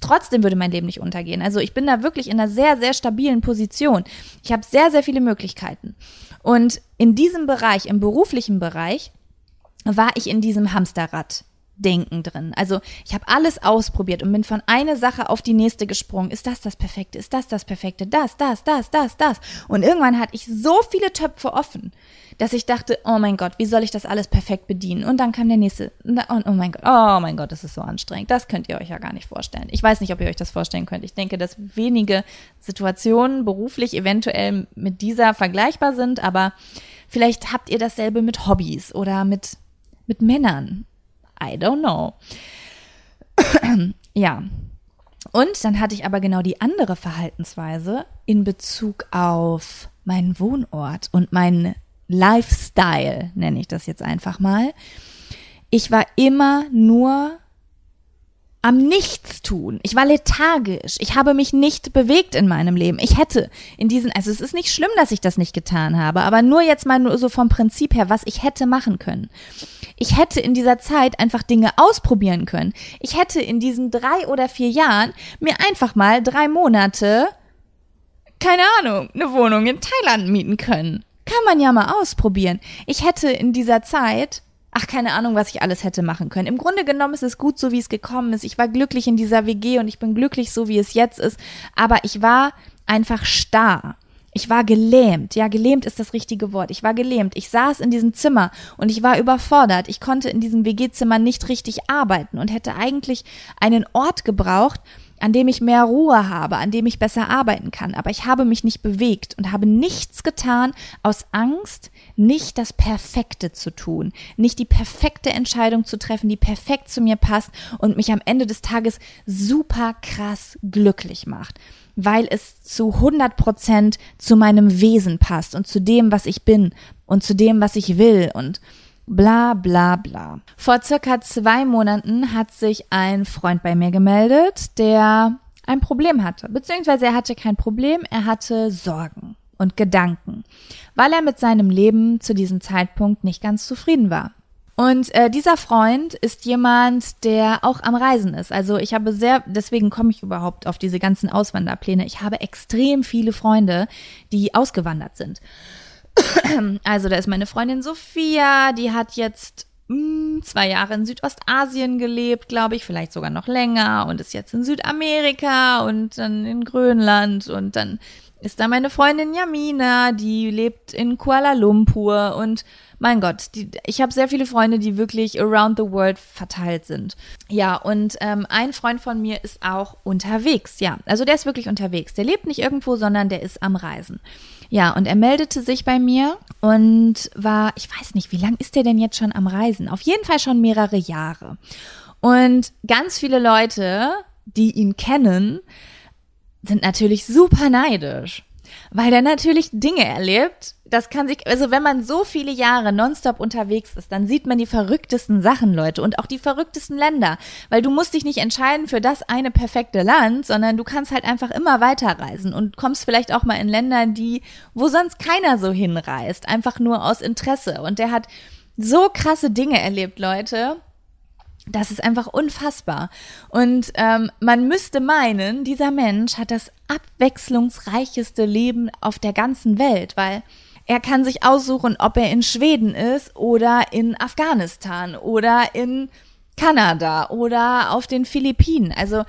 trotzdem würde mein Leben nicht untergehen. Also ich bin da wirklich in einer sehr, sehr stabilen Position. Ich habe sehr, sehr viele Möglichkeiten. Und in diesem Bereich, im beruflichen Bereich, war ich in diesem Hamsterrad. Denken drin. Also ich habe alles ausprobiert und bin von einer Sache auf die nächste gesprungen. Ist das das Perfekte? Ist das das Perfekte? Das, das, das, das, das. Und irgendwann hatte ich so viele Töpfe offen, dass ich dachte, oh mein Gott, wie soll ich das alles perfekt bedienen? Und dann kam der nächste. Und oh mein Gott, oh mein Gott, das ist so anstrengend. Das könnt ihr euch ja gar nicht vorstellen. Ich weiß nicht, ob ihr euch das vorstellen könnt. Ich denke, dass wenige Situationen beruflich eventuell mit dieser vergleichbar sind, aber vielleicht habt ihr dasselbe mit Hobbys oder mit mit Männern. I don't know. ja. Und dann hatte ich aber genau die andere Verhaltensweise in Bezug auf meinen Wohnort und meinen Lifestyle, nenne ich das jetzt einfach mal. Ich war immer nur am Nichtstun. Ich war lethargisch. Ich habe mich nicht bewegt in meinem Leben. Ich hätte in diesen, also es ist nicht schlimm, dass ich das nicht getan habe, aber nur jetzt mal nur so vom Prinzip her, was ich hätte machen können. Ich hätte in dieser Zeit einfach Dinge ausprobieren können. Ich hätte in diesen drei oder vier Jahren mir einfach mal drei Monate, keine Ahnung, eine Wohnung in Thailand mieten können. Kann man ja mal ausprobieren. Ich hätte in dieser Zeit ach, keine Ahnung, was ich alles hätte machen können. Im Grunde genommen ist es gut so, wie es gekommen ist. Ich war glücklich in dieser WG und ich bin glücklich so, wie es jetzt ist. Aber ich war einfach starr. Ich war gelähmt. Ja, gelähmt ist das richtige Wort. Ich war gelähmt. Ich saß in diesem Zimmer und ich war überfordert. Ich konnte in diesem WG-Zimmer nicht richtig arbeiten und hätte eigentlich einen Ort gebraucht, an dem ich mehr Ruhe habe, an dem ich besser arbeiten kann. Aber ich habe mich nicht bewegt und habe nichts getan aus Angst, nicht das Perfekte zu tun, nicht die perfekte Entscheidung zu treffen, die perfekt zu mir passt und mich am Ende des Tages super krass glücklich macht, weil es zu 100 Prozent zu meinem Wesen passt und zu dem, was ich bin und zu dem, was ich will und bla bla bla. Vor circa zwei Monaten hat sich ein Freund bei mir gemeldet, der ein Problem hatte. Beziehungsweise er hatte kein Problem, er hatte Sorgen und Gedanken, weil er mit seinem Leben zu diesem Zeitpunkt nicht ganz zufrieden war. Und äh, dieser Freund ist jemand, der auch am Reisen ist. Also ich habe sehr, deswegen komme ich überhaupt auf diese ganzen Auswanderpläne. Ich habe extrem viele Freunde, die ausgewandert sind. Also da ist meine Freundin Sophia, die hat jetzt mh, hm, zwei Jahre in Südostasien gelebt, glaube ich, vielleicht sogar noch länger und ist jetzt in Südamerika und dann in Grönland und dann ist da meine Freundin Jamina, die lebt in Kuala Lumpur und mein Gott, die, ich habe sehr viele Freunde, die wirklich around the world verteilt sind. Ja, und ähm, ein Freund von mir ist auch unterwegs. Ja, also der ist wirklich unterwegs. Der lebt nicht irgendwo, sondern der ist am Reisen. Ja, und er meldete sich bei mir und war, ich weiß nicht, wie lange ist der denn jetzt schon am Reisen? Auf jeden Fall schon mehrere Jahre. Und ganz viele Leute, die ihn kennen, sind natürlich super neidisch, weil der natürlich Dinge erlebt, das kann sich, also wenn man so viele Jahre nonstop unterwegs ist, dann sieht man die verrücktesten Sachen, Leute, und auch die verrücktesten Länder, weil du musst dich nicht entscheiden für das eine perfekte Land, sondern du kannst halt einfach immer weiterreisen und kommst vielleicht auch mal in Länder, die, wo sonst keiner so hinreist, einfach nur aus Interesse. Und der hat so krasse Dinge erlebt, Leute. Das ist einfach unfassbar. Und ähm, man müsste meinen, dieser Mensch hat das abwechslungsreicheste Leben auf der ganzen Welt, weil er kann sich aussuchen, ob er in Schweden ist oder in Afghanistan oder in Kanada oder auf den Philippinen. Also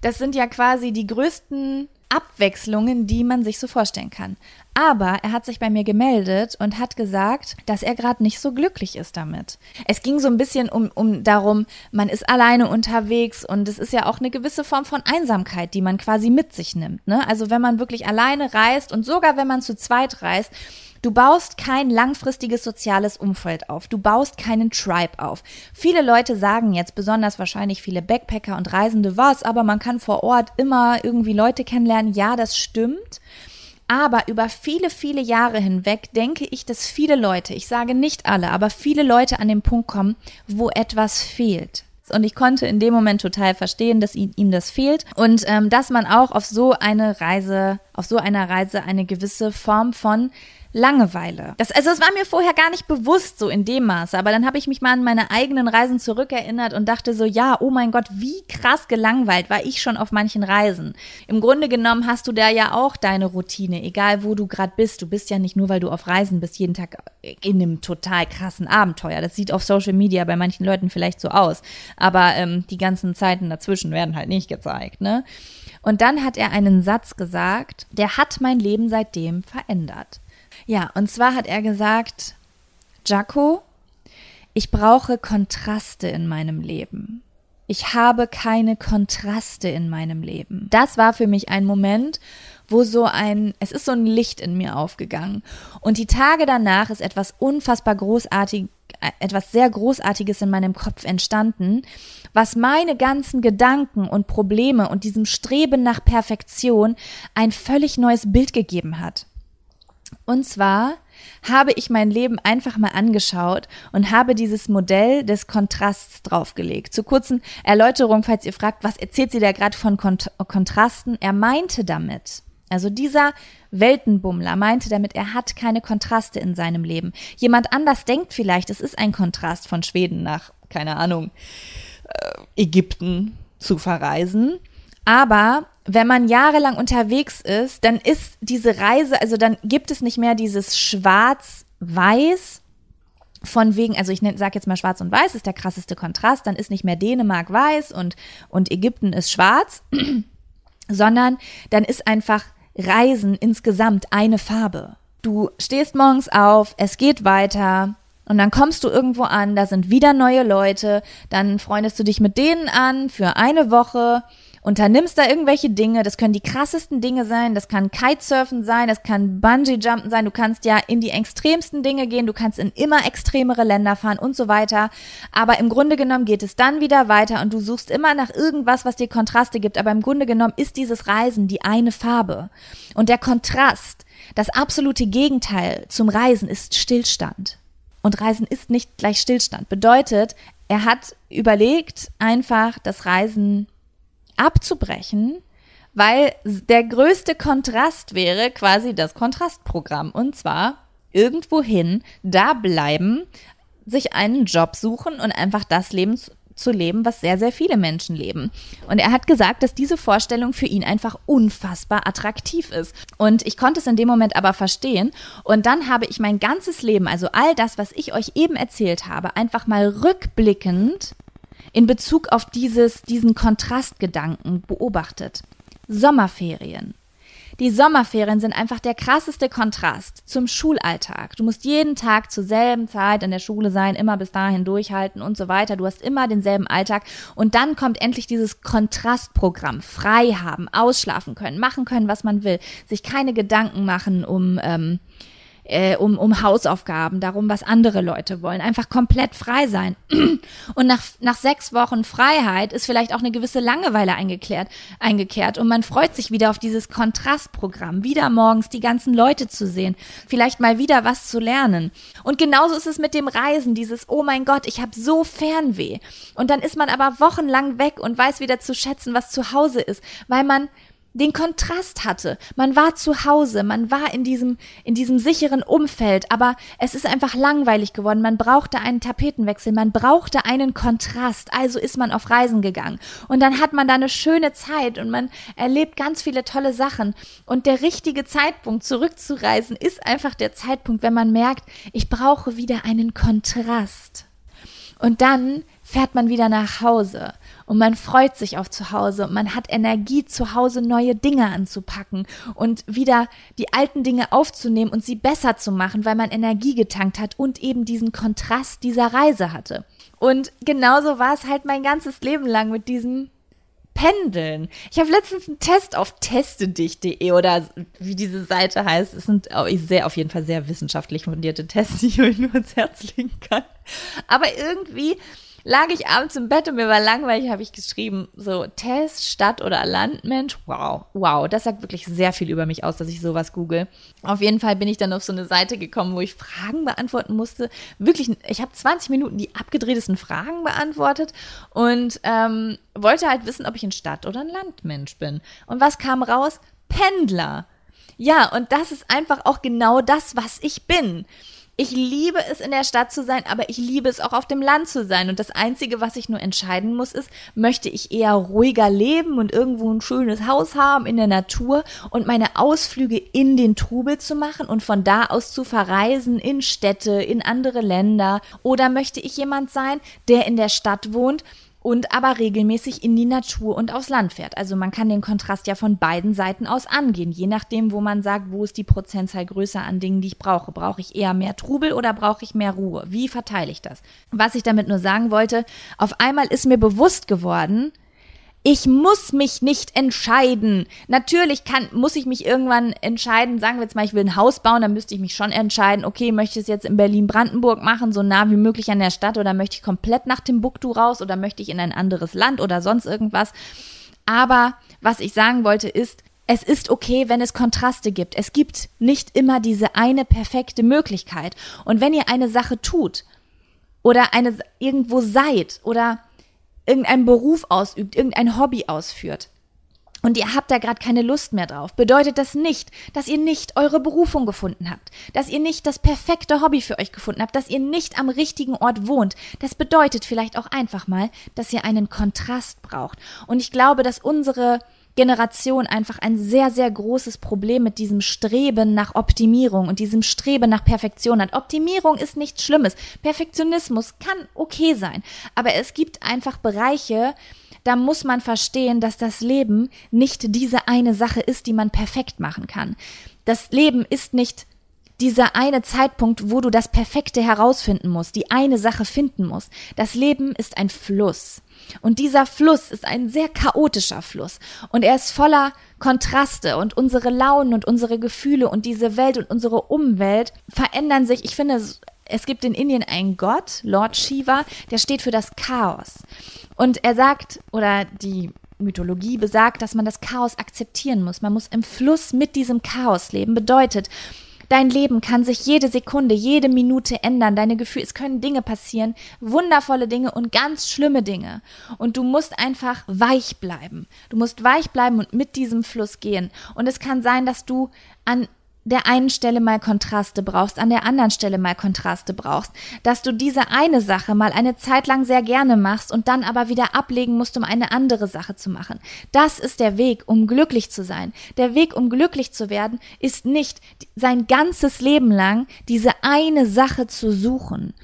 das sind ja quasi die größten Abwechslungen, die man sich so vorstellen kann. Aber er hat sich bei mir gemeldet und hat gesagt, dass er gerade nicht so glücklich ist damit. Es ging so ein bisschen um, um darum, man ist alleine unterwegs und es ist ja auch eine gewisse Form von Einsamkeit, die man quasi mit sich nimmt. Ne? Also wenn man wirklich alleine reist und sogar wenn man zu zweit reist, Du baust kein langfristiges soziales Umfeld auf. Du baust keinen Tribe auf. Viele Leute sagen jetzt, besonders wahrscheinlich viele Backpacker und Reisende, was, aber man kann vor Ort immer irgendwie Leute kennenlernen. Ja, das stimmt. Aber über viele, viele Jahre hinweg denke ich, dass viele Leute, ich sage nicht alle, aber viele Leute an den Punkt kommen, wo etwas fehlt. Und ich konnte in dem Moment total verstehen, dass ihm, ihm das fehlt und ähm, dass man auch auf so eine Reise, auf so einer Reise eine gewisse Form von Langeweile. Das, also es war mir vorher gar nicht bewusst so in dem Maße, aber dann habe ich mich mal an meine eigenen Reisen zurückerinnert und dachte so, ja, oh mein Gott, wie krass gelangweilt war ich schon auf manchen Reisen. Im Grunde genommen hast du da ja auch deine Routine, egal wo du gerade bist. Du bist ja nicht nur, weil du auf Reisen bist, jeden Tag in einem total krassen Abenteuer. Das sieht auf Social Media bei manchen Leuten vielleicht so aus, aber ähm, die ganzen Zeiten dazwischen werden halt nicht gezeigt, ne? Und dann hat er einen Satz gesagt, der hat mein Leben seitdem verändert. Ja, und zwar hat er gesagt, Jaco, ich brauche Kontraste in meinem Leben. Ich habe keine Kontraste in meinem Leben. Das war für mich ein Moment, wo so ein, es ist so ein Licht in mir aufgegangen. Und die Tage danach ist etwas unfassbar großartig, etwas sehr Großartiges in meinem Kopf entstanden, was meine ganzen Gedanken und Probleme und diesem Streben nach Perfektion ein völlig neues Bild gegeben hat. Und zwar habe ich mein Leben einfach mal angeschaut und habe dieses Modell des Kontrasts draufgelegt. Zur kurzen Erläuterung, falls ihr fragt, was erzählt sie da gerade von Kont Kontrasten? Er meinte damit, also dieser Weltenbummler meinte damit, er hat keine Kontraste in seinem Leben. Jemand anders denkt vielleicht, es ist ein Kontrast von Schweden nach, keine Ahnung, äh, Ägypten zu verreisen. Aber wenn man jahrelang unterwegs ist, dann ist diese Reise, also dann gibt es nicht mehr dieses Schwarz-Weiß von wegen, also ich sage jetzt mal Schwarz und Weiß ist der krasseste Kontrast, dann ist nicht mehr Dänemark weiß und, und Ägypten ist schwarz, sondern dann ist einfach Reisen insgesamt eine Farbe. Du stehst morgens auf, es geht weiter, und dann kommst du irgendwo an, da sind wieder neue Leute, dann freundest du dich mit denen an für eine Woche unternimmst da irgendwelche Dinge, das können die krassesten Dinge sein, das kann Kitesurfen sein, das kann Bungee-Jumpen sein, du kannst ja in die extremsten Dinge gehen, du kannst in immer extremere Länder fahren und so weiter. Aber im Grunde genommen geht es dann wieder weiter und du suchst immer nach irgendwas, was dir Kontraste gibt. Aber im Grunde genommen ist dieses Reisen die eine Farbe. Und der Kontrast, das absolute Gegenteil zum Reisen ist Stillstand. Und Reisen ist nicht gleich Stillstand. Bedeutet, er hat überlegt, einfach das Reisen abzubrechen, weil der größte Kontrast wäre quasi das Kontrastprogramm. Und zwar irgendwohin da bleiben, sich einen Job suchen und einfach das Leben zu leben, was sehr, sehr viele Menschen leben. Und er hat gesagt, dass diese Vorstellung für ihn einfach unfassbar attraktiv ist. Und ich konnte es in dem Moment aber verstehen. Und dann habe ich mein ganzes Leben, also all das, was ich euch eben erzählt habe, einfach mal rückblickend in Bezug auf dieses, diesen Kontrastgedanken beobachtet. Sommerferien. Die Sommerferien sind einfach der krasseste Kontrast zum Schulalltag. Du musst jeden Tag zur selben Zeit in der Schule sein, immer bis dahin durchhalten und so weiter. Du hast immer denselben Alltag. Und dann kommt endlich dieses Kontrastprogramm. Frei haben, ausschlafen können, machen können, was man will, sich keine Gedanken machen um ähm, äh, um, um Hausaufgaben, darum, was andere Leute wollen. Einfach komplett frei sein. Und nach, nach sechs Wochen Freiheit ist vielleicht auch eine gewisse Langeweile eingekehrt, eingekehrt. Und man freut sich wieder auf dieses Kontrastprogramm, wieder morgens die ganzen Leute zu sehen, vielleicht mal wieder was zu lernen. Und genauso ist es mit dem Reisen, dieses, oh mein Gott, ich habe so Fernweh. Und dann ist man aber wochenlang weg und weiß wieder zu schätzen, was zu Hause ist, weil man den Kontrast hatte. Man war zu Hause, man war in diesem, in diesem sicheren Umfeld, aber es ist einfach langweilig geworden. Man brauchte einen Tapetenwechsel, man brauchte einen Kontrast. Also ist man auf Reisen gegangen. Und dann hat man da eine schöne Zeit und man erlebt ganz viele tolle Sachen. Und der richtige Zeitpunkt zurückzureisen ist einfach der Zeitpunkt, wenn man merkt, ich brauche wieder einen Kontrast. Und dann fährt man wieder nach Hause und man freut sich auf zu Hause und man hat Energie zu Hause neue Dinge anzupacken und wieder die alten Dinge aufzunehmen und sie besser zu machen, weil man Energie getankt hat und eben diesen Kontrast dieser Reise hatte. Und genauso war es halt mein ganzes Leben lang mit diesem Pendeln. Ich habe letztens einen Test auf testedich.de oder wie diese Seite heißt. Es sind sehr auf jeden Fall sehr wissenschaftlich fundierte Tests, die ich euch nur ans Herz legen kann. Aber irgendwie lag ich abends im Bett und mir war langweilig, habe ich geschrieben, so Test, Stadt oder Landmensch. Wow, wow, das sagt wirklich sehr viel über mich aus, dass ich sowas google. Auf jeden Fall bin ich dann auf so eine Seite gekommen, wo ich Fragen beantworten musste. Wirklich, ich habe 20 Minuten die abgedrehtesten Fragen beantwortet und ähm, wollte halt wissen, ob ich ein Stadt- oder ein Landmensch bin. Und was kam raus? Pendler. Ja, und das ist einfach auch genau das, was ich bin. Ich liebe es, in der Stadt zu sein, aber ich liebe es auch auf dem Land zu sein. Und das Einzige, was ich nur entscheiden muss, ist, möchte ich eher ruhiger leben und irgendwo ein schönes Haus haben in der Natur und meine Ausflüge in den Trubel zu machen und von da aus zu verreisen in Städte, in andere Länder? Oder möchte ich jemand sein, der in der Stadt wohnt und aber regelmäßig in die Natur und aufs Land fährt. Also man kann den Kontrast ja von beiden Seiten aus angehen, je nachdem, wo man sagt, wo ist die Prozentzahl größer an Dingen, die ich brauche. Brauche ich eher mehr Trubel oder brauche ich mehr Ruhe? Wie verteile ich das? Was ich damit nur sagen wollte, auf einmal ist mir bewusst geworden, ich muss mich nicht entscheiden. Natürlich kann, muss ich mich irgendwann entscheiden. Sagen wir jetzt mal, ich will ein Haus bauen, dann müsste ich mich schon entscheiden, okay, möchte ich es jetzt in Berlin-Brandenburg machen, so nah wie möglich an der Stadt, oder möchte ich komplett nach Timbuktu raus, oder möchte ich in ein anderes Land oder sonst irgendwas. Aber was ich sagen wollte ist, es ist okay, wenn es Kontraste gibt. Es gibt nicht immer diese eine perfekte Möglichkeit. Und wenn ihr eine Sache tut oder eine irgendwo seid oder irgendeinen Beruf ausübt, irgendein Hobby ausführt und ihr habt da gerade keine Lust mehr drauf, bedeutet das nicht, dass ihr nicht eure Berufung gefunden habt, dass ihr nicht das perfekte Hobby für euch gefunden habt, dass ihr nicht am richtigen Ort wohnt. Das bedeutet vielleicht auch einfach mal, dass ihr einen Kontrast braucht. Und ich glaube, dass unsere Generation einfach ein sehr, sehr großes Problem mit diesem Streben nach Optimierung und diesem Streben nach Perfektion hat. Optimierung ist nichts Schlimmes. Perfektionismus kann okay sein. Aber es gibt einfach Bereiche, da muss man verstehen, dass das Leben nicht diese eine Sache ist, die man perfekt machen kann. Das Leben ist nicht dieser eine Zeitpunkt, wo du das Perfekte herausfinden musst, die eine Sache finden musst. Das Leben ist ein Fluss. Und dieser Fluss ist ein sehr chaotischer Fluss. Und er ist voller Kontraste. Und unsere Launen und unsere Gefühle und diese Welt und unsere Umwelt verändern sich. Ich finde, es gibt in Indien einen Gott, Lord Shiva, der steht für das Chaos. Und er sagt, oder die Mythologie besagt, dass man das Chaos akzeptieren muss. Man muss im Fluss mit diesem Chaos leben. Bedeutet, Dein Leben kann sich jede Sekunde, jede Minute ändern. Deine Gefühle, es können Dinge passieren, wundervolle Dinge und ganz schlimme Dinge. Und du musst einfach weich bleiben. Du musst weich bleiben und mit diesem Fluss gehen. Und es kann sein, dass du an der einen Stelle mal Kontraste brauchst, an der anderen Stelle mal Kontraste brauchst, dass du diese eine Sache mal eine Zeit lang sehr gerne machst und dann aber wieder ablegen musst, um eine andere Sache zu machen. Das ist der Weg, um glücklich zu sein. Der Weg, um glücklich zu werden, ist nicht sein ganzes Leben lang diese eine Sache zu suchen.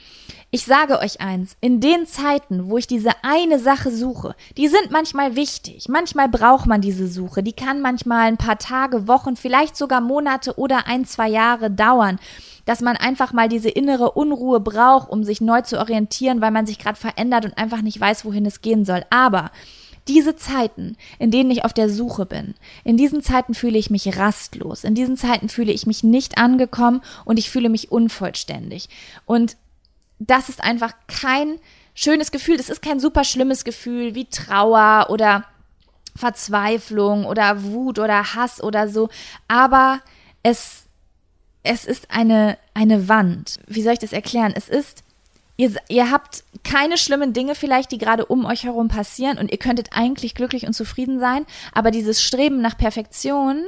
Ich sage euch eins, in den Zeiten, wo ich diese eine Sache suche, die sind manchmal wichtig, manchmal braucht man diese Suche, die kann manchmal ein paar Tage, Wochen, vielleicht sogar Monate oder ein, zwei Jahre dauern, dass man einfach mal diese innere Unruhe braucht, um sich neu zu orientieren, weil man sich gerade verändert und einfach nicht weiß, wohin es gehen soll. Aber diese Zeiten, in denen ich auf der Suche bin, in diesen Zeiten fühle ich mich rastlos, in diesen Zeiten fühle ich mich nicht angekommen und ich fühle mich unvollständig. Und das ist einfach kein schönes Gefühl. Das ist kein super schlimmes Gefühl wie Trauer oder Verzweiflung oder Wut oder Hass oder so. Aber es, es ist eine, eine Wand. Wie soll ich das erklären? Es ist, ihr, ihr habt keine schlimmen Dinge vielleicht, die gerade um euch herum passieren und ihr könntet eigentlich glücklich und zufrieden sein. Aber dieses Streben nach Perfektion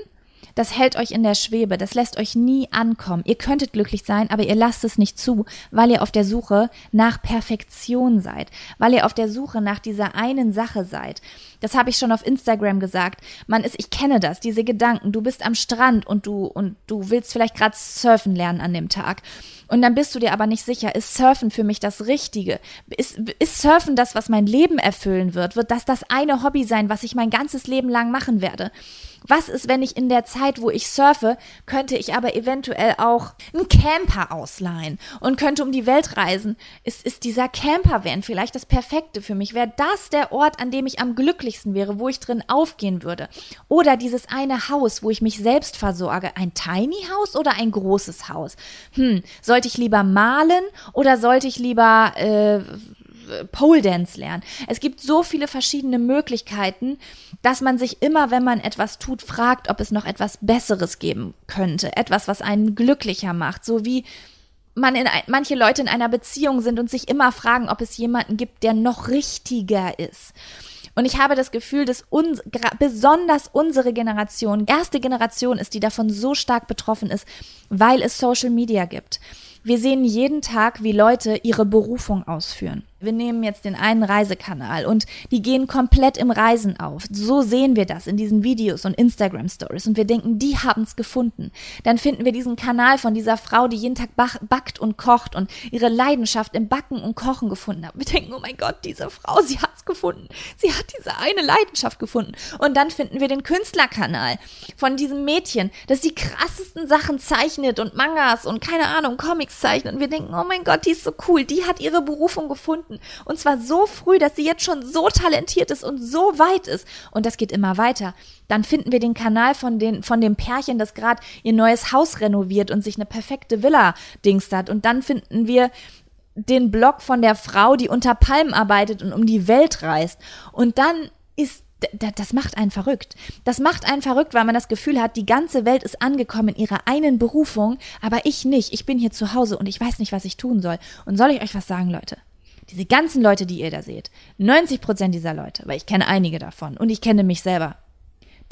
das hält euch in der Schwebe, das lässt euch nie ankommen. Ihr könntet glücklich sein, aber ihr lasst es nicht zu, weil ihr auf der Suche nach Perfektion seid, weil ihr auf der Suche nach dieser einen Sache seid. Das habe ich schon auf Instagram gesagt. Man ist, ich kenne das, diese Gedanken. Du bist am Strand und du und du willst vielleicht gerade surfen lernen an dem Tag. Und dann bist du dir aber nicht sicher, ist Surfen für mich das Richtige? Ist, ist Surfen das, was mein Leben erfüllen wird? Wird das das eine Hobby sein, was ich mein ganzes Leben lang machen werde? Was ist, wenn ich in der Zeit, wo ich surfe, könnte ich aber eventuell auch einen Camper ausleihen und könnte um die Welt reisen? Ist, ist dieser Campervan vielleicht das Perfekte für mich? Wäre das der Ort, an dem ich am glücklichsten wäre, wo ich drin aufgehen würde? Oder dieses eine Haus, wo ich mich selbst versorge? Ein Tiny House oder ein großes Haus? Hm, sollte ich lieber malen oder sollte ich lieber äh, Pole Dance lernen. Es gibt so viele verschiedene Möglichkeiten, dass man sich immer, wenn man etwas tut, fragt, ob es noch etwas Besseres geben könnte. Etwas, was einen glücklicher macht. So wie man in, manche Leute in einer Beziehung sind und sich immer fragen, ob es jemanden gibt, der noch richtiger ist. Und ich habe das Gefühl, dass uns, besonders unsere Generation, erste Generation ist, die davon so stark betroffen ist, weil es Social Media gibt. Wir sehen jeden Tag, wie Leute ihre Berufung ausführen. Wir nehmen jetzt den einen Reisekanal und die gehen komplett im Reisen auf. So sehen wir das in diesen Videos und Instagram Stories und wir denken, die haben es gefunden. Dann finden wir diesen Kanal von dieser Frau, die jeden Tag backt und kocht und ihre Leidenschaft im Backen und Kochen gefunden hat. Wir denken, oh mein Gott, diese Frau, sie hat es gefunden. Sie hat diese eine Leidenschaft gefunden. Und dann finden wir den Künstlerkanal von diesem Mädchen, das die krassesten Sachen zeichnet und Mangas und keine Ahnung, Comics zeichnet. Und wir denken, oh mein Gott, die ist so cool, die hat ihre Berufung gefunden finden. Und zwar so früh, dass sie jetzt schon so talentiert ist und so weit ist. Und das geht immer weiter. Dann finden wir den Kanal von, den, von dem Pärchen, das gerade ihr neues Haus renoviert und sich eine perfekte Villa dingst hat. Und dann finden wir den Blog von der Frau, die unter Palmen arbeitet und um die Welt reist. Und dann ist das macht einen verrückt. Das macht einen verrückt, weil man das Gefühl hat, die ganze Welt ist angekommen in ihrer einen Berufung, aber ich nicht. Ich bin hier zu Hause und ich weiß nicht, was ich tun soll. Und soll ich euch was sagen, Leute? Diese ganzen Leute, die ihr da seht, 90 Prozent dieser Leute, weil ich kenne einige davon und ich kenne mich selber,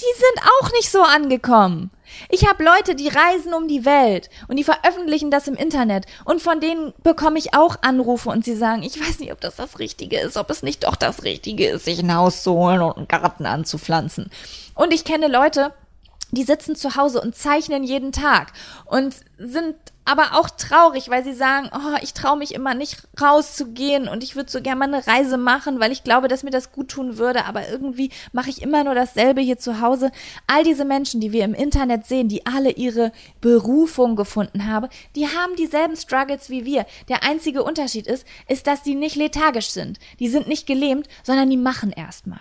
die sind auch nicht so angekommen. Ich habe Leute, die reisen um die Welt und die veröffentlichen das im Internet und von denen bekomme ich auch Anrufe und sie sagen, ich weiß nicht, ob das das Richtige ist, ob es nicht doch das Richtige ist, sich ein Haus zu holen und einen Garten anzupflanzen. Und ich kenne Leute, die sitzen zu Hause und zeichnen jeden Tag und sind aber auch traurig, weil sie sagen, oh, ich traue mich immer nicht rauszugehen und ich würde so gerne mal eine Reise machen, weil ich glaube, dass mir das gut tun würde, aber irgendwie mache ich immer nur dasselbe hier zu Hause. All diese Menschen, die wir im Internet sehen, die alle ihre Berufung gefunden haben, die haben dieselben Struggles wie wir. Der einzige Unterschied ist, ist, dass die nicht lethargisch sind. Die sind nicht gelähmt, sondern die machen erstmal.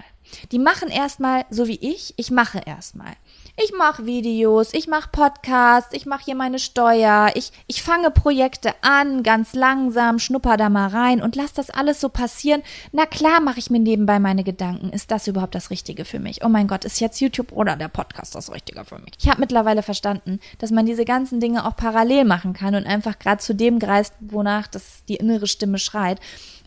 Die machen erstmal so wie ich, ich mache erstmal. Ich mache Videos, ich mache Podcasts, ich mache hier meine Steuer, ich, ich fange Projekte an, ganz langsam, schnupper da mal rein und lass das alles so passieren. Na klar mache ich mir nebenbei meine Gedanken. Ist das überhaupt das Richtige für mich? Oh mein Gott, ist jetzt YouTube oder der Podcast das Richtige für mich? Ich habe mittlerweile verstanden, dass man diese ganzen Dinge auch parallel machen kann und einfach gerade zu dem greist, wonach das die innere Stimme schreit.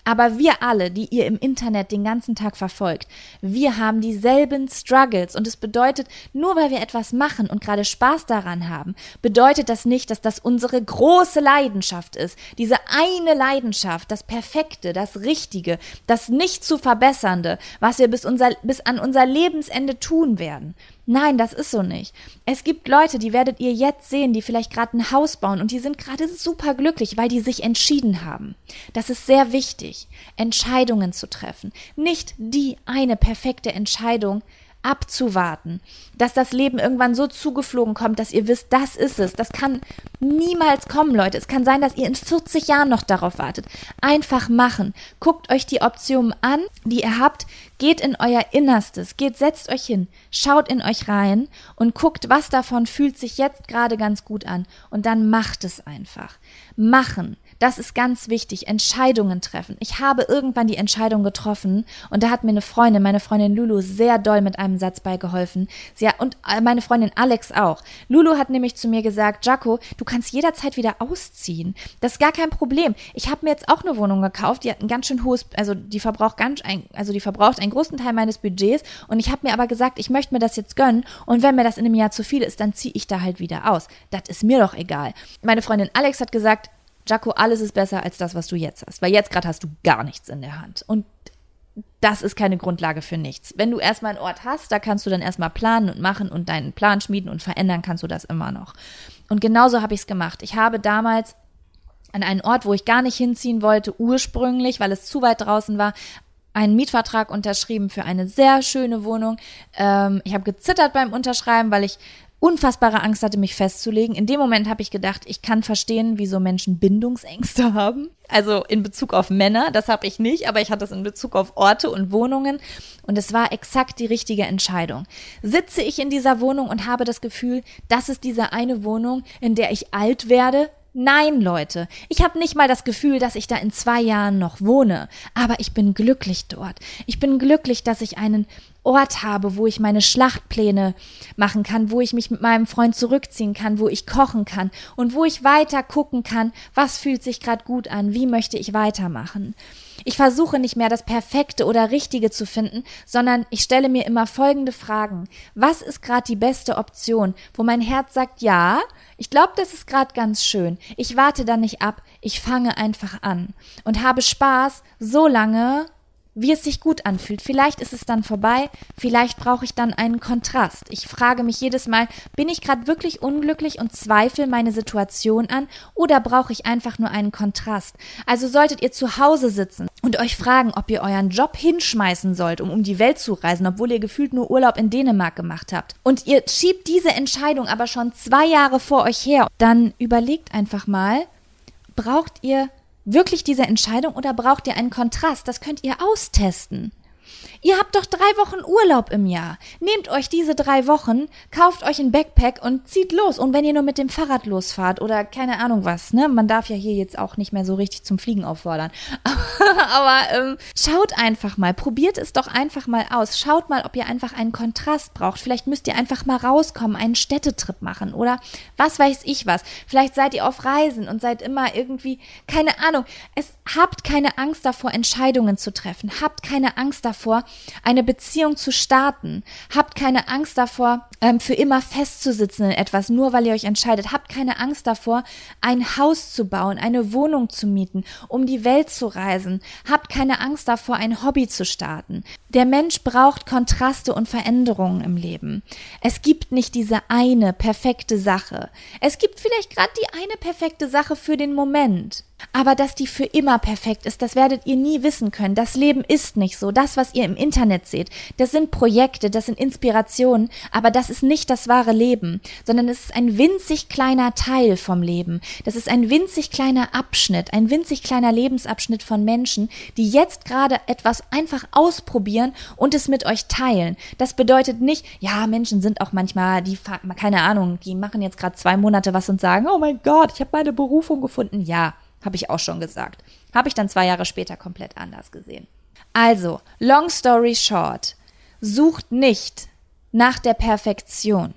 Aber wir alle, die ihr im Internet den ganzen Tag verfolgt, wir haben dieselben Struggles und es bedeutet, nur weil wir etwas machen und gerade Spaß daran haben, bedeutet das nicht, dass das unsere große Leidenschaft ist. Diese eine Leidenschaft, das Perfekte, das Richtige, das nicht zu verbessernde, was wir bis, unser, bis an unser Lebensende tun werden. Nein, das ist so nicht. Es gibt Leute, die werdet ihr jetzt sehen, die vielleicht gerade ein Haus bauen und die sind gerade super glücklich, weil die sich entschieden haben. Das ist sehr wichtig, Entscheidungen zu treffen. Nicht die eine perfekte Entscheidung, abzuwarten, dass das Leben irgendwann so zugeflogen kommt, dass ihr wisst, das ist es. Das kann niemals kommen, Leute. Es kann sein, dass ihr in 40 Jahren noch darauf wartet. Einfach machen. Guckt euch die Optionen an, die ihr habt. Geht in euer Innerstes. Geht, setzt euch hin. Schaut in euch rein und guckt, was davon fühlt sich jetzt gerade ganz gut an. Und dann macht es einfach. Machen. Das ist ganz wichtig. Entscheidungen treffen. Ich habe irgendwann die Entscheidung getroffen und da hat mir eine Freundin, meine Freundin Lulu, sehr doll mit einem Satz beigeholfen. Sie hat, und meine Freundin Alex auch. Lulu hat nämlich zu mir gesagt, Jaco, du kannst jederzeit wieder ausziehen. Das ist gar kein Problem. Ich habe mir jetzt auch eine Wohnung gekauft, die hat ein ganz schön hohes, also die verbraucht ganz, also die verbraucht einen großen Teil meines Budgets und ich habe mir aber gesagt, ich möchte mir das jetzt gönnen und wenn mir das in einem Jahr zu viel ist, dann ziehe ich da halt wieder aus. Das ist mir doch egal. Meine Freundin Alex hat gesagt, Jaco, alles ist besser als das, was du jetzt hast. Weil jetzt gerade hast du gar nichts in der Hand. Und das ist keine Grundlage für nichts. Wenn du erstmal einen Ort hast, da kannst du dann erstmal planen und machen und deinen Plan schmieden und verändern kannst du das immer noch. Und genauso habe ich es gemacht. Ich habe damals an einen Ort, wo ich gar nicht hinziehen wollte, ursprünglich, weil es zu weit draußen war, einen Mietvertrag unterschrieben für eine sehr schöne Wohnung. Ähm, ich habe gezittert beim Unterschreiben, weil ich unfassbare Angst hatte, mich festzulegen. In dem Moment habe ich gedacht, ich kann verstehen, wieso Menschen Bindungsängste haben. Also in Bezug auf Männer, das habe ich nicht, aber ich hatte es in Bezug auf Orte und Wohnungen. Und es war exakt die richtige Entscheidung. Sitze ich in dieser Wohnung und habe das Gefühl, das ist diese eine Wohnung, in der ich alt werde, Nein, Leute, ich habe nicht mal das Gefühl, dass ich da in zwei Jahren noch wohne, aber ich bin glücklich dort. Ich bin glücklich, dass ich einen Ort habe, wo ich meine Schlachtpläne machen kann, wo ich mich mit meinem Freund zurückziehen kann, wo ich kochen kann und wo ich weiter gucken kann, was fühlt sich gerade gut an, wie möchte ich weitermachen. Ich versuche nicht mehr das Perfekte oder Richtige zu finden, sondern ich stelle mir immer folgende Fragen. Was ist gerade die beste Option, wo mein Herz sagt ja, ich glaube, das ist gerade ganz schön. Ich warte da nicht ab, ich fange einfach an und habe Spaß so lange, wie es sich gut anfühlt. Vielleicht ist es dann vorbei, vielleicht brauche ich dann einen Kontrast. Ich frage mich jedes Mal, bin ich gerade wirklich unglücklich und zweifle meine Situation an oder brauche ich einfach nur einen Kontrast? Also solltet ihr zu Hause sitzen und euch fragen, ob ihr euren Job hinschmeißen sollt, um um die Welt zu reisen, obwohl ihr gefühlt nur Urlaub in Dänemark gemacht habt und ihr schiebt diese Entscheidung aber schon zwei Jahre vor euch her, dann überlegt einfach mal, braucht ihr wirklich diese Entscheidung oder braucht ihr einen Kontrast? Das könnt ihr austesten. Ihr habt doch drei Wochen Urlaub im Jahr. Nehmt euch diese drei Wochen, kauft euch ein Backpack und zieht los. Und wenn ihr nur mit dem Fahrrad losfahrt oder keine Ahnung was, ne? Man darf ja hier jetzt auch nicht mehr so richtig zum Fliegen auffordern. Aber ähm, schaut einfach mal, probiert es doch einfach mal aus. Schaut mal, ob ihr einfach einen Kontrast braucht. Vielleicht müsst ihr einfach mal rauskommen, einen Städtetrip machen oder was weiß ich was. Vielleicht seid ihr auf Reisen und seid immer irgendwie, keine Ahnung. Es habt keine Angst davor, Entscheidungen zu treffen. Habt keine Angst davor, eine Beziehung zu starten. Habt keine Angst davor, ähm, für immer festzusitzen in etwas, nur weil ihr euch entscheidet. Habt keine Angst davor, ein Haus zu bauen, eine Wohnung zu mieten, um die Welt zu reisen. Habt keine Angst davor, ein Hobby zu starten. Der Mensch braucht Kontraste und Veränderungen im Leben. Es gibt nicht diese eine perfekte Sache. Es gibt vielleicht gerade die eine perfekte Sache für den Moment. Aber dass die für immer perfekt ist, das werdet ihr nie wissen können. Das Leben ist nicht so. Das, was ihr im Internet seht, das sind Projekte, das sind Inspirationen, aber das ist nicht das wahre Leben, sondern es ist ein winzig kleiner Teil vom Leben. Das ist ein winzig kleiner Abschnitt, ein winzig kleiner Lebensabschnitt von Menschen, die jetzt gerade etwas einfach ausprobieren und es mit euch teilen. Das bedeutet nicht, ja, Menschen sind auch manchmal, die, keine Ahnung, die machen jetzt gerade zwei Monate was und sagen, oh mein Gott, ich habe meine Berufung gefunden. Ja, habe ich auch schon gesagt. Habe ich dann zwei Jahre später komplett anders gesehen. Also, long story short, sucht nicht nach der Perfektion.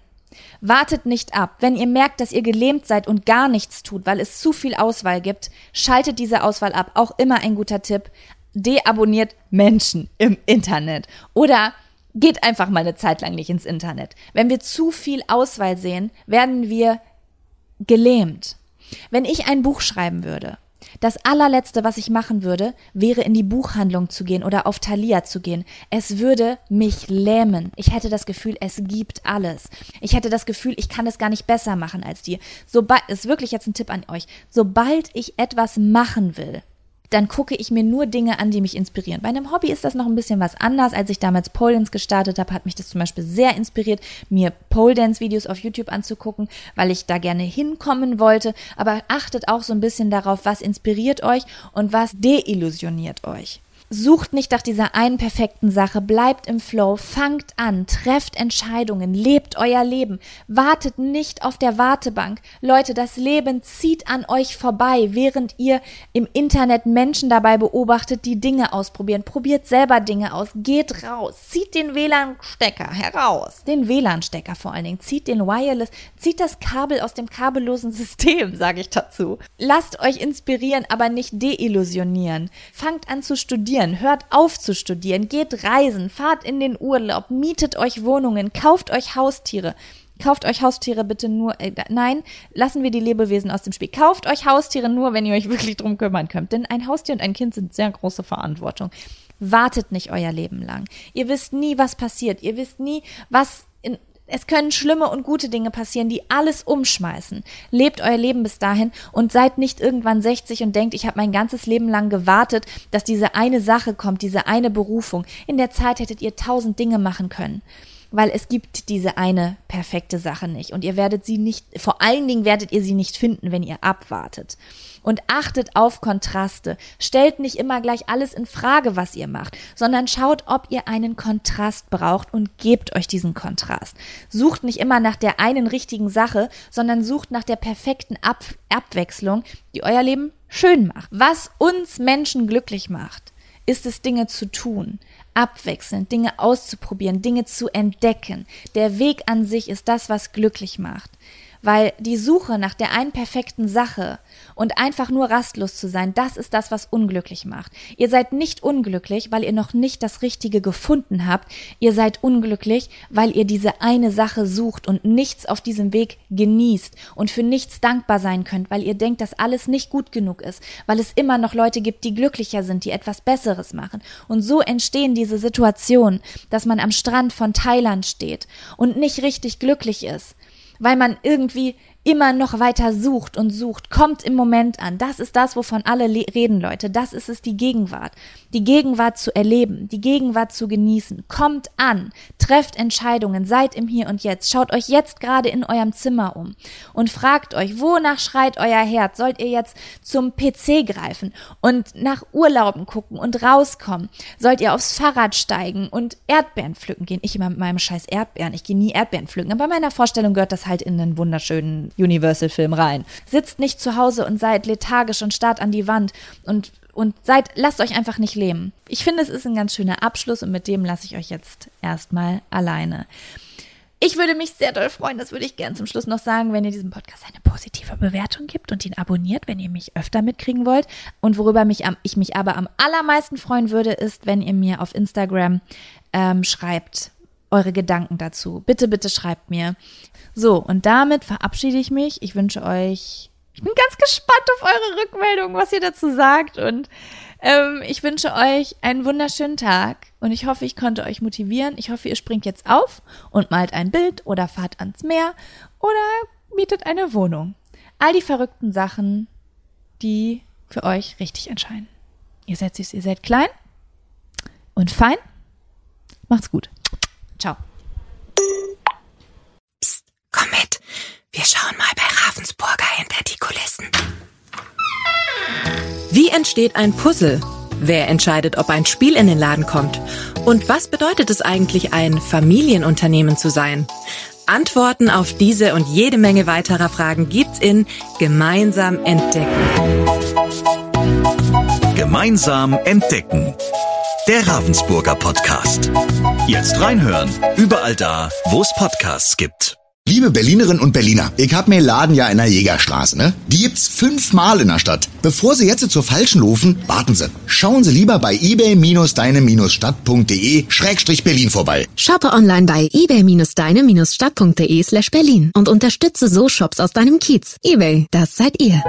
Wartet nicht ab. Wenn ihr merkt, dass ihr gelähmt seid und gar nichts tut, weil es zu viel Auswahl gibt, schaltet diese Auswahl ab. Auch immer ein guter Tipp. Deabonniert Menschen im Internet. Oder geht einfach mal eine Zeit lang nicht ins Internet. Wenn wir zu viel Auswahl sehen, werden wir gelähmt. Wenn ich ein Buch schreiben würde, das allerletzte, was ich machen würde, wäre in die Buchhandlung zu gehen oder auf Thalia zu gehen. Es würde mich lähmen. Ich hätte das Gefühl, es gibt alles. Ich hätte das Gefühl, ich kann es gar nicht besser machen als die. Sobald, ist wirklich jetzt ein Tipp an euch. Sobald ich etwas machen will, dann gucke ich mir nur Dinge an, die mich inspirieren. Bei einem Hobby ist das noch ein bisschen was anders. Als ich damals Pole Dance gestartet habe, hat mich das zum Beispiel sehr inspiriert, mir Pole Dance Videos auf YouTube anzugucken, weil ich da gerne hinkommen wollte. Aber achtet auch so ein bisschen darauf, was inspiriert euch und was deillusioniert euch. Sucht nicht nach dieser einen perfekten Sache, bleibt im Flow, fangt an, trefft Entscheidungen, lebt euer Leben, wartet nicht auf der Wartebank. Leute, das Leben zieht an euch vorbei, während ihr im Internet Menschen dabei beobachtet, die Dinge ausprobieren. Probiert selber Dinge aus, geht raus, zieht den WLAN-Stecker heraus, den WLAN-Stecker vor allen Dingen, zieht den Wireless, zieht das Kabel aus dem kabellosen System, sage ich dazu. Lasst euch inspirieren, aber nicht deillusionieren. Fangt an zu studieren studieren, hört auf zu studieren, geht reisen, fahrt in den Urlaub, mietet euch Wohnungen, kauft euch Haustiere. Kauft euch Haustiere bitte nur, äh, nein, lassen wir die Lebewesen aus dem Spiel. Kauft euch Haustiere nur, wenn ihr euch wirklich drum kümmern könnt. Denn ein Haustier und ein Kind sind sehr große Verantwortung. Wartet nicht euer Leben lang. Ihr wisst nie, was passiert. Ihr wisst nie, was es können schlimme und gute Dinge passieren, die alles umschmeißen. Lebt euer Leben bis dahin und seid nicht irgendwann 60 und denkt, ich habe mein ganzes Leben lang gewartet, dass diese eine Sache kommt, diese eine Berufung. In der Zeit hättet ihr tausend Dinge machen können weil es gibt diese eine perfekte Sache nicht und ihr werdet sie nicht, vor allen Dingen werdet ihr sie nicht finden, wenn ihr abwartet. Und achtet auf Kontraste. Stellt nicht immer gleich alles in Frage, was ihr macht, sondern schaut, ob ihr einen Kontrast braucht und gebt euch diesen Kontrast. Sucht nicht immer nach der einen richtigen Sache, sondern sucht nach der perfekten Ab Abwechslung, die euer Leben schön macht. Was uns Menschen glücklich macht, ist es, Dinge zu tun abwechselnd, Dinge auszuprobieren, Dinge zu entdecken. Der Weg an sich ist das, was glücklich macht weil die Suche nach der einen perfekten Sache und einfach nur rastlos zu sein, das ist das, was unglücklich macht. Ihr seid nicht unglücklich, weil ihr noch nicht das Richtige gefunden habt. Ihr seid unglücklich, weil ihr diese eine Sache sucht und nichts auf diesem Weg genießt und für nichts dankbar sein könnt, weil ihr denkt, dass alles nicht gut genug ist, weil es immer noch Leute gibt, die glücklicher sind, die etwas Besseres machen. Und so entstehen diese Situationen, dass man am Strand von Thailand steht und nicht richtig glücklich ist weil man irgendwie immer noch weiter sucht und sucht, kommt im Moment an. Das ist das, wovon alle reden, Leute. Das ist es, die Gegenwart. Die Gegenwart zu erleben, die Gegenwart zu genießen. Kommt an, trefft Entscheidungen, seid im Hier und Jetzt. Schaut euch jetzt gerade in eurem Zimmer um und fragt euch, wonach schreit euer Herz? Sollt ihr jetzt zum PC greifen und nach Urlauben gucken und rauskommen? Sollt ihr aufs Fahrrad steigen und Erdbeeren pflücken gehen? Ich immer mit meinem scheiß Erdbeeren. Ich gehe nie Erdbeeren pflücken. Aber bei meiner Vorstellung gehört das halt in einen wunderschönen Universal-Film rein. Sitzt nicht zu Hause und seid lethargisch und starrt an die Wand und und seid, lasst euch einfach nicht lähmen. Ich finde, es ist ein ganz schöner Abschluss und mit dem lasse ich euch jetzt erstmal alleine. Ich würde mich sehr doll freuen, das würde ich gern zum Schluss noch sagen, wenn ihr diesem Podcast eine positive Bewertung gibt und ihn abonniert, wenn ihr mich öfter mitkriegen wollt. Und worüber mich am, ich mich aber am allermeisten freuen würde, ist, wenn ihr mir auf Instagram ähm, schreibt eure Gedanken dazu. Bitte, bitte schreibt mir. So, und damit verabschiede ich mich. Ich wünsche euch, ich bin ganz gespannt auf eure Rückmeldung, was ihr dazu sagt. Und ähm, ich wünsche euch einen wunderschönen Tag. Und ich hoffe, ich konnte euch motivieren. Ich hoffe, ihr springt jetzt auf und malt ein Bild oder fahrt ans Meer oder mietet eine Wohnung. All die verrückten Sachen, die für euch richtig entscheiden. Ihr seid süß, ihr seid klein und fein. Macht's gut. Ciao. Psst, komm mit. Wir schauen mal bei Ravensburger hinter die Kulissen. Wie entsteht ein Puzzle? Wer entscheidet, ob ein Spiel in den Laden kommt? Und was bedeutet es eigentlich, ein Familienunternehmen zu sein? Antworten auf diese und jede Menge weiterer Fragen gibt's in Gemeinsam entdecken. Gemeinsam entdecken. Der Ravensburger Podcast. Jetzt reinhören. Überall da, wo es Podcasts gibt. Liebe Berlinerinnen und Berliner, ich hab mir Laden ja in der Jägerstraße, ne? Die gibt's fünfmal in der Stadt. Bevor Sie jetzt zur falschen laufen, warten Sie. Schauen Sie lieber bei ebay-deine-stadt.de Schrägstrich Berlin vorbei. Shoppe online bei ebay-deine-stadt.de slash Berlin und unterstütze so Shops aus deinem Kiez. Ebay, das seid ihr.